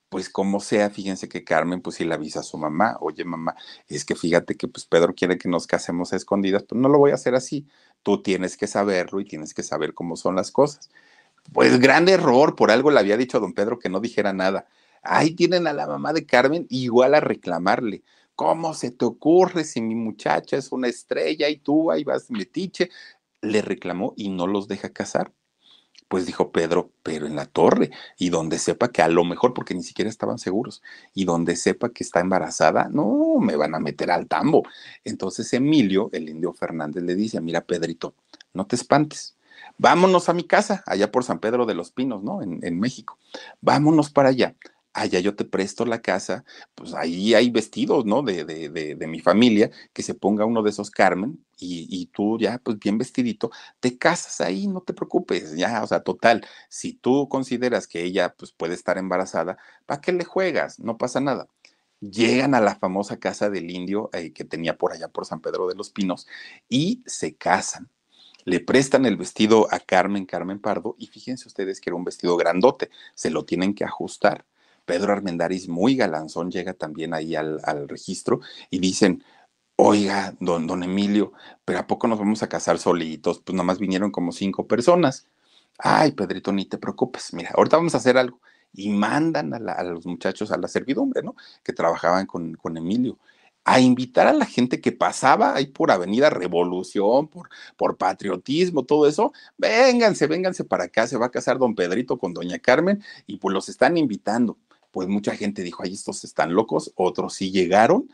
pues como sea, fíjense que Carmen pues sí le avisa a su mamá, oye mamá, es que fíjate que pues Pedro quiere que nos casemos a escondidas, pero no lo voy a hacer así, tú tienes que saberlo y tienes que saber cómo son las cosas. Pues gran error, por algo le había dicho a don Pedro que no dijera nada. Ahí tienen a la mamá de Carmen igual a reclamarle. ¿Cómo se te ocurre si mi muchacha es una estrella y tú ahí vas metiche? Le reclamó y no los deja casar. Pues dijo Pedro, pero en la torre, y donde sepa que a lo mejor, porque ni siquiera estaban seguros, y donde sepa que está embarazada, no, me van a meter al tambo. Entonces Emilio, el indio Fernández, le dice, mira Pedrito, no te espantes, vámonos a mi casa, allá por San Pedro de los Pinos, ¿no? En, en México. Vámonos para allá allá yo te presto la casa, pues ahí hay vestidos, ¿no? De, de, de, mi familia, que se ponga uno de esos Carmen y, y, tú ya, pues bien vestidito, te casas ahí, no te preocupes, ya, o sea, total, si tú consideras que ella, pues puede estar embarazada, ¿para qué le juegas? No pasa nada. Llegan a la famosa casa del indio eh, que tenía por allá por San Pedro de los Pinos y se casan le prestan el vestido a Carmen, Carmen Pardo, y fíjense ustedes que era un vestido grandote, se lo tienen que ajustar. Pedro Armendáriz, muy galanzón, llega también ahí al, registro y dicen, oiga, don, don Emilio, pero ¿a poco nos vamos a casar solitos? Pues nomás vinieron como cinco personas. Ay, Pedrito, ni te preocupes, mira, ahorita vamos a hacer algo. Y mandan a, los muchachos a la servidumbre, ¿no? Que trabajaban con, con Emilio a invitar a la gente que pasaba ahí por Avenida Revolución, por, por patriotismo, todo eso, vénganse, vénganse para acá, se va a casar don Pedrito con doña Carmen y pues los están invitando pues mucha gente dijo, ay, estos están locos, otros sí llegaron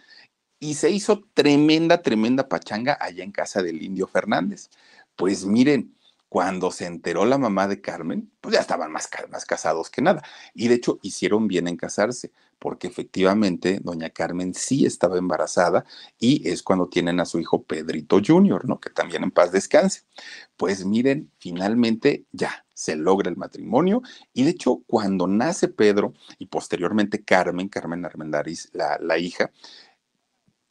y se hizo tremenda, tremenda pachanga allá en casa del indio Fernández. Pues miren, cuando se enteró la mamá de Carmen, pues ya estaban más, casados que nada. Y de hecho hicieron bien en casarse, porque efectivamente doña Carmen sí estaba embarazada y es cuando tienen a su hijo Pedrito Jr., ¿no? Que también en paz descanse. Pues miren, finalmente ya se logra el matrimonio y de hecho cuando nace Pedro y posteriormente Carmen, Carmen Armendáriz, la, la hija,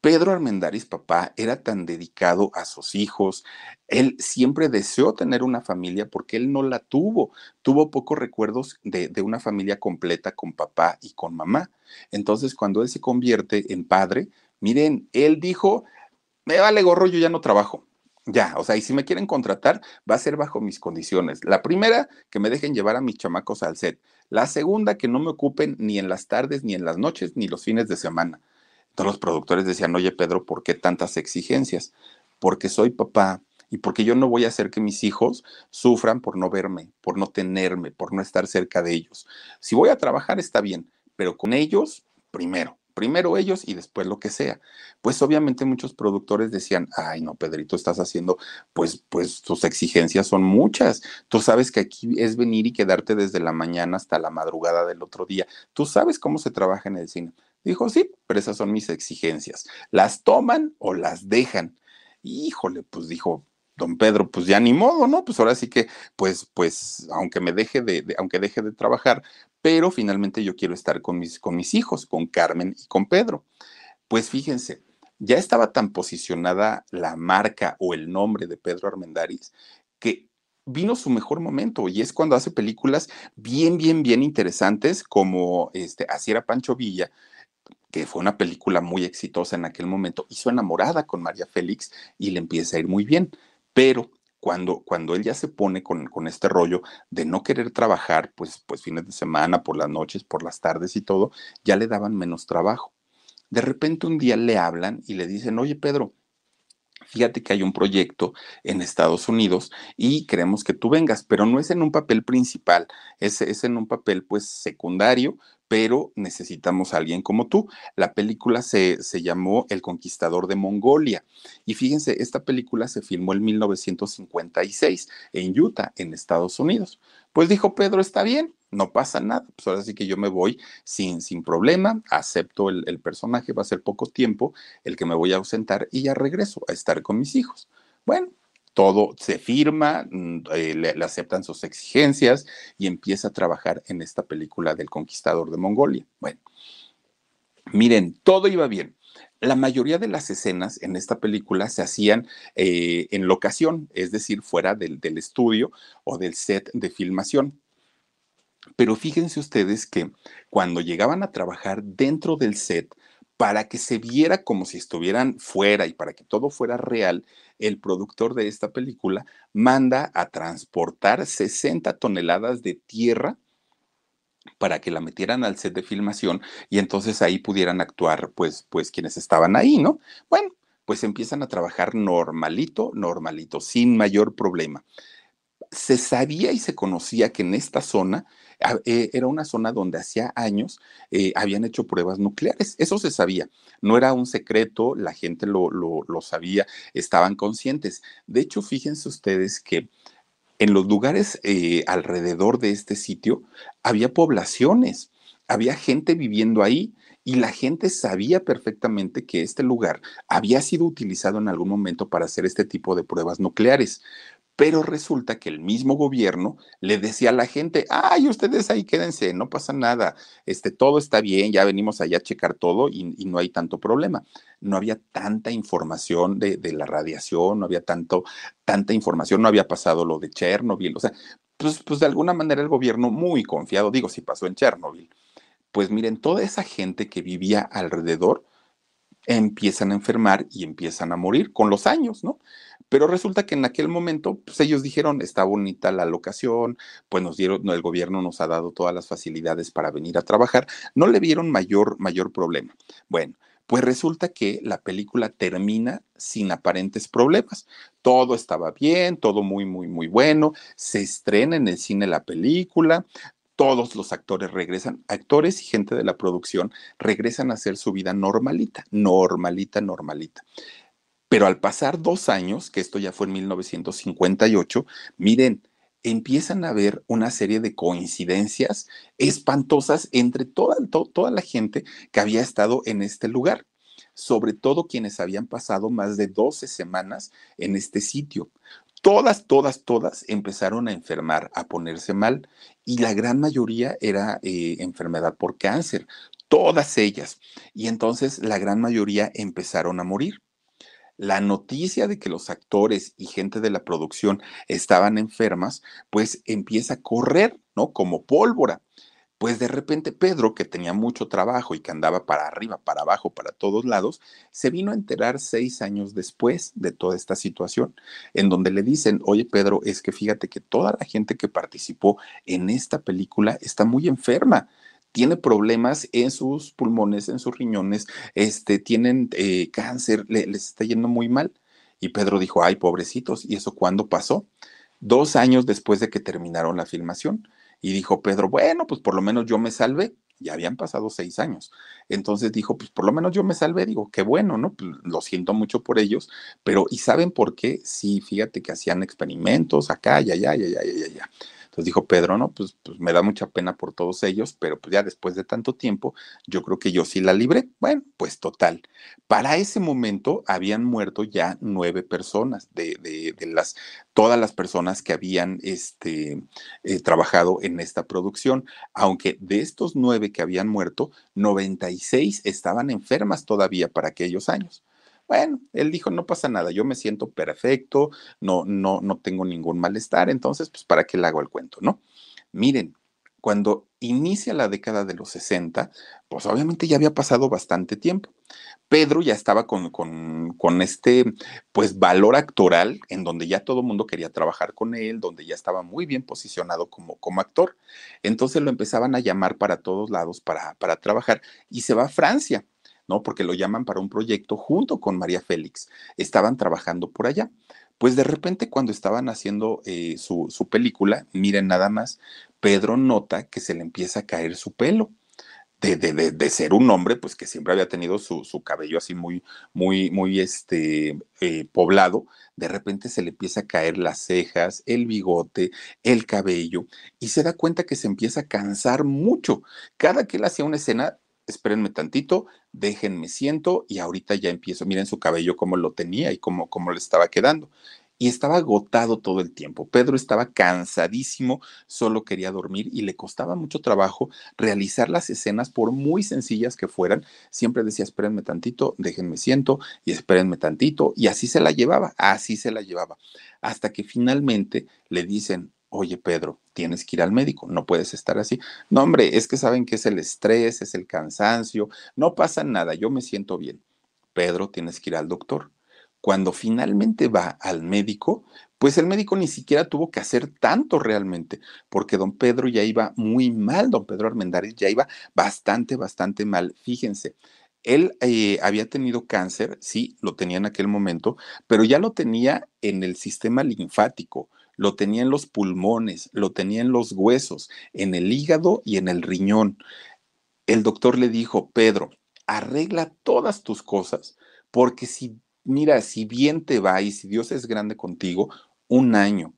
Pedro Armendáriz, papá, era tan dedicado a sus hijos. Él siempre deseó tener una familia porque él no la tuvo. Tuvo pocos recuerdos de, una familia completa con papá y con mamá. Entonces, cuando él se convierte en padre, miren, él dijo, me vale gorro, yo ya no trabajo. Ya, o sea, y si me quieren contratar, va a ser bajo mis condiciones. La primera, que me dejen llevar a mis chamacos al set. La segunda, que no me ocupen ni en las tardes, ni en las noches, ni los fines de semana. Todos los productores decían, oye Pedro, ¿por qué tantas exigencias? Porque soy papá y porque yo no voy a hacer que mis hijos sufran por no verme, por no tenerme, por no estar cerca de ellos. Si voy a trabajar está bien, pero con ellos primero primero ellos y después lo que sea. Pues obviamente muchos productores decían, ay no, Pedrito, estás haciendo, pues, pues tus exigencias son muchas. Tú sabes que aquí es venir y quedarte desde la mañana hasta la madrugada del otro día. Tú sabes cómo se trabaja en el cine. Dijo, sí, pero esas son mis exigencias. ¿Las toman o las dejan? Híjole, pues dijo, don Pedro, pues ya ni modo, ¿no? Pues ahora sí que, pues, pues, aunque me deje de, aunque deje de trabajar, pero finalmente yo quiero estar con mis, con mis hijos, con Carmen y con Pedro. Pues fíjense, ya estaba tan posicionada la marca o el nombre de Pedro Armendáriz que vino su mejor momento y es cuando hace películas bien, bien, bien interesantes como este, Así era Pancho Villa, que fue una película muy exitosa en aquel momento, hizo enamorada con María Félix y le empieza a ir muy bien. Pero cuando, cuando él ya se pone con, con, este rollo de no querer trabajar, pues, pues fines de semana, por las noches, por las tardes y todo, ya le daban menos trabajo. De repente un día le hablan y le dicen, oye Pedro, fíjate que hay un proyecto en Estados Unidos y queremos que tú vengas, pero no es en un papel principal, es, es en un papel pues secundario, pero necesitamos a alguien como tú. La película se, se, llamó El Conquistador de Mongolia. Y fíjense, esta película se filmó en 1956 en Utah, en Estados Unidos. Pues dijo Pedro, está bien, no pasa nada. Pues ahora sí que yo me voy sin, sin problema, acepto el, el personaje, va a ser poco tiempo el que me voy a ausentar y ya regreso a estar con mis hijos. Bueno, todo se firma, mm, eh, le, aceptan sus exigencias y empieza a trabajar en esta película del conquistador de Mongolia. Bueno, miren, todo iba bien. La mayoría de las escenas en esta película se hacían eh, en locación, es decir, fuera del estudio o del set de filmación. Pero fíjense ustedes que cuando llegaban a trabajar dentro del set, para que se viera como si estuvieran fuera y para que todo fuera real, el productor de esta película manda a transportar 60 toneladas de tierra para que la metieran al set de filmación y entonces ahí pudieran actuar pues pues quienes estaban ahí, ¿no? Bueno, pues empiezan a trabajar normalito, normalito, sin mayor problema. Se sabía y se conocía que en esta zona eh, era una zona donde hacía años eh, habían hecho pruebas nucleares. Eso se sabía. No era un secreto, la gente lo, lo, sabía, estaban conscientes. De hecho, fíjense ustedes que en los lugares eh, alrededor de este sitio había poblaciones, había gente viviendo ahí y la gente sabía perfectamente que este lugar había sido utilizado en algún momento para hacer este tipo de pruebas nucleares. Pero resulta que el mismo gobierno le decía a la gente, ay, ustedes ahí quédense, no pasa nada, este, todo está bien, ya venimos allá a checar todo y, no hay tanto problema. No había tanta información de, de, la radiación, no había tanto, tanta información, no había pasado lo de Chernobyl, o sea, pues, pues de alguna manera el gobierno muy confiado, digo, si pasó en Chernobyl, pues miren, toda esa gente que vivía alrededor, empiezan a enfermar y empiezan a morir con los años, ¿no? Pero resulta que en aquel momento, pues ellos dijeron, está bonita la locación, pues nos dieron, el gobierno nos ha dado todas las facilidades para venir a trabajar, no le vieron mayor, mayor problema. Bueno, pues resulta que la película termina sin aparentes problemas. Todo estaba bien, todo muy, muy, muy bueno. Se estrena en el cine la película, todos los actores regresan, actores y gente de la producción regresan a hacer su vida normalita, normalita, normalita. Pero al pasar dos años, que esto ya fue en 1958, miren, empiezan a haber una serie de coincidencias espantosas entre toda, to, toda la gente que había estado en este lugar, sobre todo quienes habían pasado más de 12 semanas en este sitio. Todas, todas, todas empezaron a enfermar, a ponerse mal, y la gran mayoría era eh, enfermedad por cáncer, todas ellas. Y entonces la gran mayoría empezaron a morir la noticia de que los actores y gente de la producción estaban enfermas, pues empieza a correr, ¿no? Como pólvora. Pues de repente Pedro, que tenía mucho trabajo y que andaba para arriba, para abajo, para todos lados, se vino a enterar seis años después de toda esta situación, en donde le dicen, oye Pedro, es que fíjate que toda la gente que participó en esta película está muy enferma tiene problemas en sus pulmones, en sus riñones, este, tienen eh, cáncer, le, les está yendo muy mal. Y Pedro dijo, ay, pobrecitos, ¿y eso cuándo pasó? Dos años después de que terminaron la filmación. Y dijo Pedro, bueno, pues por lo menos yo me salvé. Ya habían pasado seis años. Entonces dijo, pues por lo menos yo me salvé. Digo, qué bueno, ¿no? Pues, lo siento mucho por ellos, pero ¿y saben por qué? Sí, fíjate que hacían experimentos acá, ya, ya, ya, ya, ya, ya. Entonces dijo Pedro, no, pues, pues, me da mucha pena por todos ellos, pero pues ya después de tanto tiempo, yo creo que yo sí la libré. Bueno, pues total. Para ese momento habían muerto ya nueve personas de, de, las, todas las personas que habían este, eh, trabajado en esta producción, aunque de estos nueve que habían muerto, 96 estaban enfermas todavía para aquellos años. Bueno, él dijo, no pasa nada, yo me siento perfecto, no, no, no tengo ningún malestar, entonces, pues, ¿para qué le hago el cuento, no? Miren, cuando inicia la década de los 60, pues obviamente ya había pasado bastante tiempo. Pedro ya estaba con, con, con, este, pues, valor actoral en donde ya todo el mundo quería trabajar con él, donde ya estaba muy bien posicionado como, como actor. Entonces lo empezaban a llamar para todos lados para, para trabajar y se va a Francia. ¿No? Porque lo llaman para un proyecto junto con María Félix. Estaban trabajando por allá. Pues de repente cuando estaban haciendo eh, su, su, película, miren nada más, Pedro nota que se le empieza a caer su pelo. De, de, de, ser un hombre, pues que siempre había tenido su, su cabello así muy, muy, muy este, eh, poblado, de repente se le empieza a caer las cejas, el bigote, el cabello, y se da cuenta que se empieza a cansar mucho. Cada que él hacía una escena, espérenme tantito, déjenme siento y ahorita ya empiezo. Miren su cabello cómo lo tenía y cómo, cómo le estaba quedando. Y estaba agotado todo el tiempo. Pedro estaba cansadísimo, solo quería dormir y le costaba mucho trabajo realizar las escenas, por muy sencillas que fueran. Siempre decía, espérenme tantito, déjenme siento y espérenme tantito. Y así se la llevaba, así se la llevaba. Hasta que finalmente le dicen, oye Pedro, tienes que ir al médico, no puedes estar así. No, hombre, es que saben que es el estrés, es el cansancio, no pasa nada, yo me siento bien. Pedro, tienes que ir al doctor. Cuando finalmente va al médico, pues el médico ni siquiera tuvo que hacer tanto realmente, porque don Pedro ya iba muy mal, don Pedro Armendáriz ya iba bastante, bastante mal. Fíjense, él eh, había tenido cáncer, sí, lo tenía en aquel momento, pero ya lo tenía en el sistema linfático lo tenía en los pulmones, lo tenía en los huesos, en el hígado y en el riñón. El doctor le dijo, Pedro, arregla todas tus cosas, porque si, mira, si bien te va y si Dios es grande contigo, un año,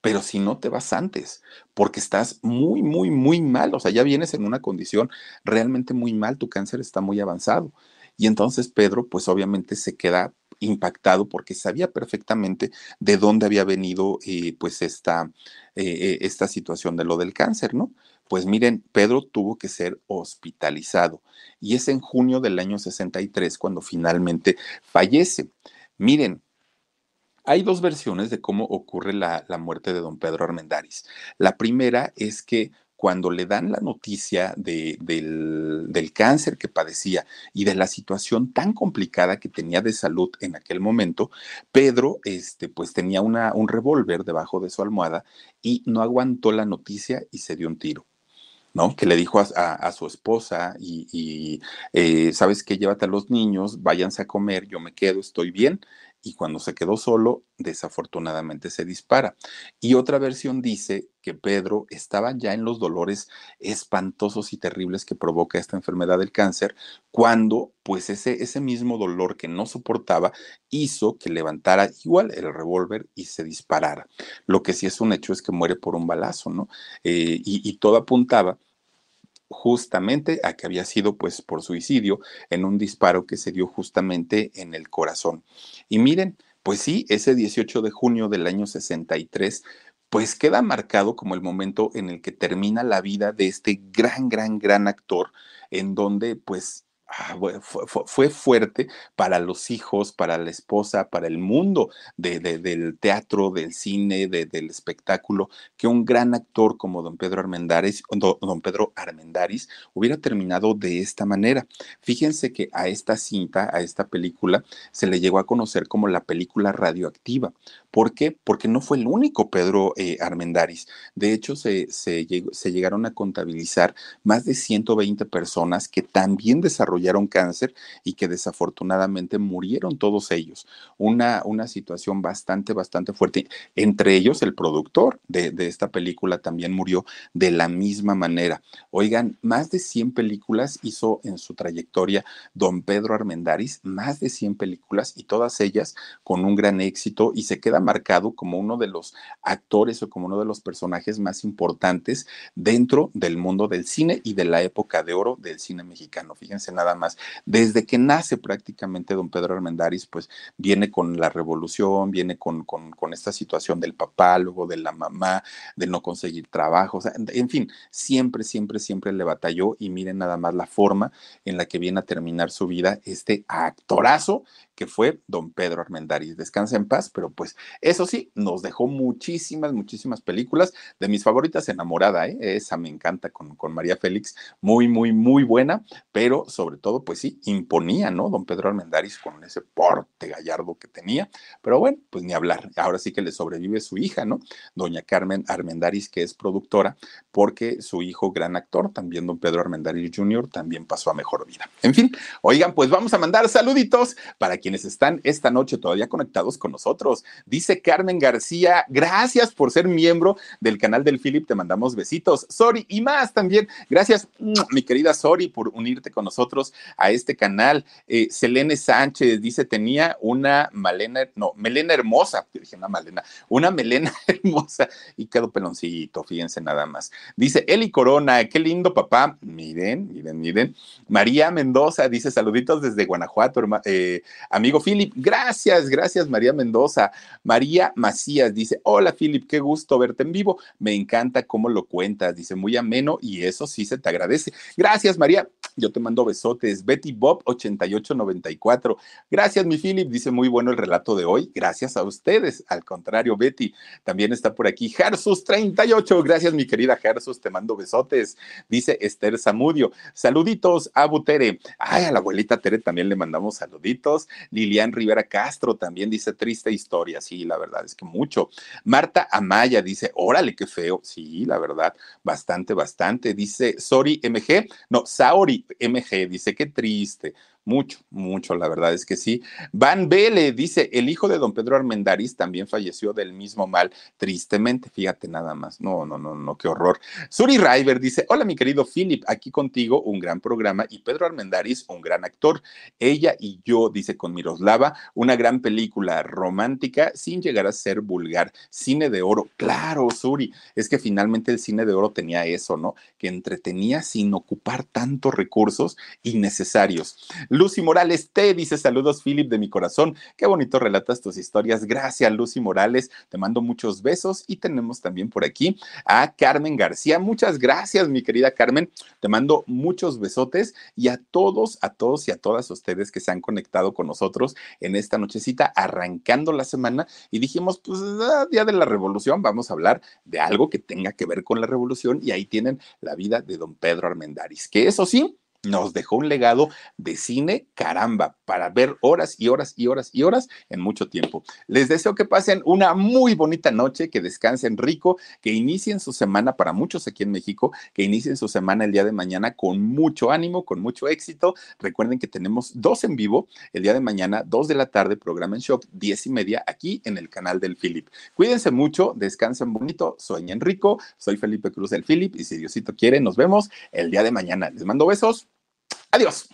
pero si no te vas antes, porque estás muy, muy, muy mal, o sea, ya vienes en una condición realmente muy mal, tu cáncer está muy avanzado. Y entonces Pedro, pues obviamente se queda impactado porque sabía perfectamente de dónde había venido eh, pues esta, eh, eh, esta situación de lo del cáncer, ¿no? Pues miren, Pedro tuvo que ser hospitalizado y es en junio del año 63 cuando finalmente fallece. Miren, hay dos versiones de cómo ocurre la, la, muerte de don Pedro Armendáriz. La primera es que cuando le dan la noticia de, del, del, cáncer que padecía y de la situación tan complicada que tenía de salud en aquel momento, Pedro, este, pues tenía un revólver debajo de su almohada y no aguantó la noticia y se dio un tiro. ¿no? Que le dijo a, su esposa y, y eh, sabes que llévate a los niños, váyanse a comer, yo me quedo, estoy bien y cuando se quedó solo, desafortunadamente se dispara. Y otra versión dice que Pedro estaba ya en los dolores espantosos y terribles que provoca esta enfermedad del cáncer, cuando pues ese, ese mismo dolor que no soportaba hizo que levantara igual el revólver y se disparara. Lo que sí es un hecho es que muere por un balazo, ¿no? Eh, y, y todo apuntaba justamente a que había sido pues por suicidio en un disparo que se dio justamente en el corazón. Y miren, pues sí, ese 18 de junio del año 63 pues queda marcado como el momento en el que termina la vida de este gran, gran, gran actor, en donde pues Ah, fue, fuerte para los hijos, para la esposa, para el mundo del teatro, del cine, del espectáculo, que un gran actor como don Pedro Armendáriz, don Pedro Armendáriz hubiera terminado de esta manera. Fíjense que a esta cinta, a esta película, se le llegó a conocer como la película radioactiva. ¿Por qué? Porque no fue el único Pedro eh, Armendáriz. De hecho, se, se, se llegaron a contabilizar más de 120 personas que también desarrollaron desarrollaron cáncer y que desafortunadamente murieron todos ellos. Una, una situación bastante, bastante fuerte. Entre ellos, el productor de, de esta película también murió de la misma manera. Oigan, más de 100 películas hizo en su trayectoria don Pedro Armendaris, más de 100 películas y todas ellas con un gran éxito y se queda marcado como uno de los actores o como uno de los personajes más importantes dentro del mundo del cine y de la época de oro del cine mexicano. Fíjense nada más, desde que nace prácticamente don Pedro Armendáriz, pues viene con la revolución, viene con, con, esta situación del papá, luego de la mamá, de no conseguir trabajo, en fin, siempre, siempre, siempre le batalló y miren nada más la forma en la que viene a terminar su vida este actorazo que fue don Pedro Armendáriz. Descansa en paz, pero pues eso sí, nos dejó muchísimas, muchísimas películas. De mis favoritas, Enamorada, ¿eh? esa me encanta con, con María Félix, muy, muy, muy buena, pero sobre todo, pues sí, imponía, ¿no? Don Pedro Armendáriz con ese porte gallardo que tenía, pero bueno, pues ni hablar. Ahora sí que le sobrevive su hija, ¿no? Doña Carmen Armendáriz, que es productora, porque su hijo, gran actor, también don Pedro Armendáriz Jr., también pasó a mejor vida. En fin, oigan, pues vamos a mandar saluditos para quienes están esta noche todavía conectados con nosotros. Dice Carmen García, gracias por ser miembro del canal del Philip, te mandamos besitos. Sorry, y más también. Gracias, mi querida Sorry, por unirte con nosotros a este canal. Eh, Selene Sánchez dice, tenía una malena, no, melena hermosa, dije una malena, una melena hermosa y quedó peloncito, fíjense nada más. Dice Eli Corona, qué lindo papá. Miren, miren, miren. María Mendoza dice, saluditos desde Guanajuato, eh, Amigo Philip, gracias, gracias María Mendoza. María Macías dice, hola Philip, qué gusto verte en vivo. Me encanta cómo lo cuentas, dice, muy ameno y eso sí se te agradece. Gracias María, yo te mando besotes. Betty Bob 8894. Gracias mi Philip, dice, muy bueno el relato de hoy. Gracias a ustedes. Al contrario, Betty, también está por aquí. Gersus 38, gracias mi querida Gersus, te mando besotes. Dice Esther Zamudio, saluditos a Butere. Ay, a la abuelita Tere también le mandamos saluditos. Lilian Rivera Castro también dice triste historia. Sí, la verdad es que mucho. Marta Amaya dice, órale, qué feo. Sí, la verdad, bastante, bastante. Dice Sori MG, no, Saori MG, dice, qué triste. Mucho, mucho, la verdad es que sí. Van Vele dice, el hijo de don Pedro Armendariz también falleció del mismo mal, tristemente, fíjate nada más. No, no, no, no, qué horror. Suri River dice, hola mi querido Philip, aquí contigo un gran programa y Pedro Armendariz un gran actor. Ella y yo, dice con Miroslava, una gran película romántica sin llegar a ser vulgar. Cine de oro, claro, Suri, es que finalmente el cine de oro tenía eso, ¿no? Que entretenía sin ocupar tantos recursos innecesarios. Lucy Morales te dice saludos, Philip, de mi corazón. Qué bonito relatas tus historias. Gracias, Lucy Morales. Te mando muchos besos y tenemos también por aquí a Carmen García. Muchas gracias, mi querida Carmen. Te mando muchos besotes y a todos, a todos y a todas ustedes que se han conectado con nosotros en esta nochecita arrancando la semana y dijimos, pues, ah, día de la revolución, vamos a hablar de algo que tenga que ver con la revolución y ahí tienen la vida de don Pedro Armendáriz, que eso sí, nos dejó un legado de cine, caramba, para ver horas y horas y horas y horas en mucho tiempo. Les deseo que pasen una muy bonita noche, que descansen rico, que inicien su semana para muchos aquí en México, que inicien su semana el día de mañana con mucho ánimo, con mucho éxito. Recuerden que tenemos dos en vivo el día de mañana, dos de la tarde, programa en shock, diez y media, aquí en el canal del Philip. Cuídense mucho, descansen bonito, sueñen rico. Soy Felipe Cruz del Philip y si Diosito quiere, nos vemos el día de mañana. Les mando besos. Adiós.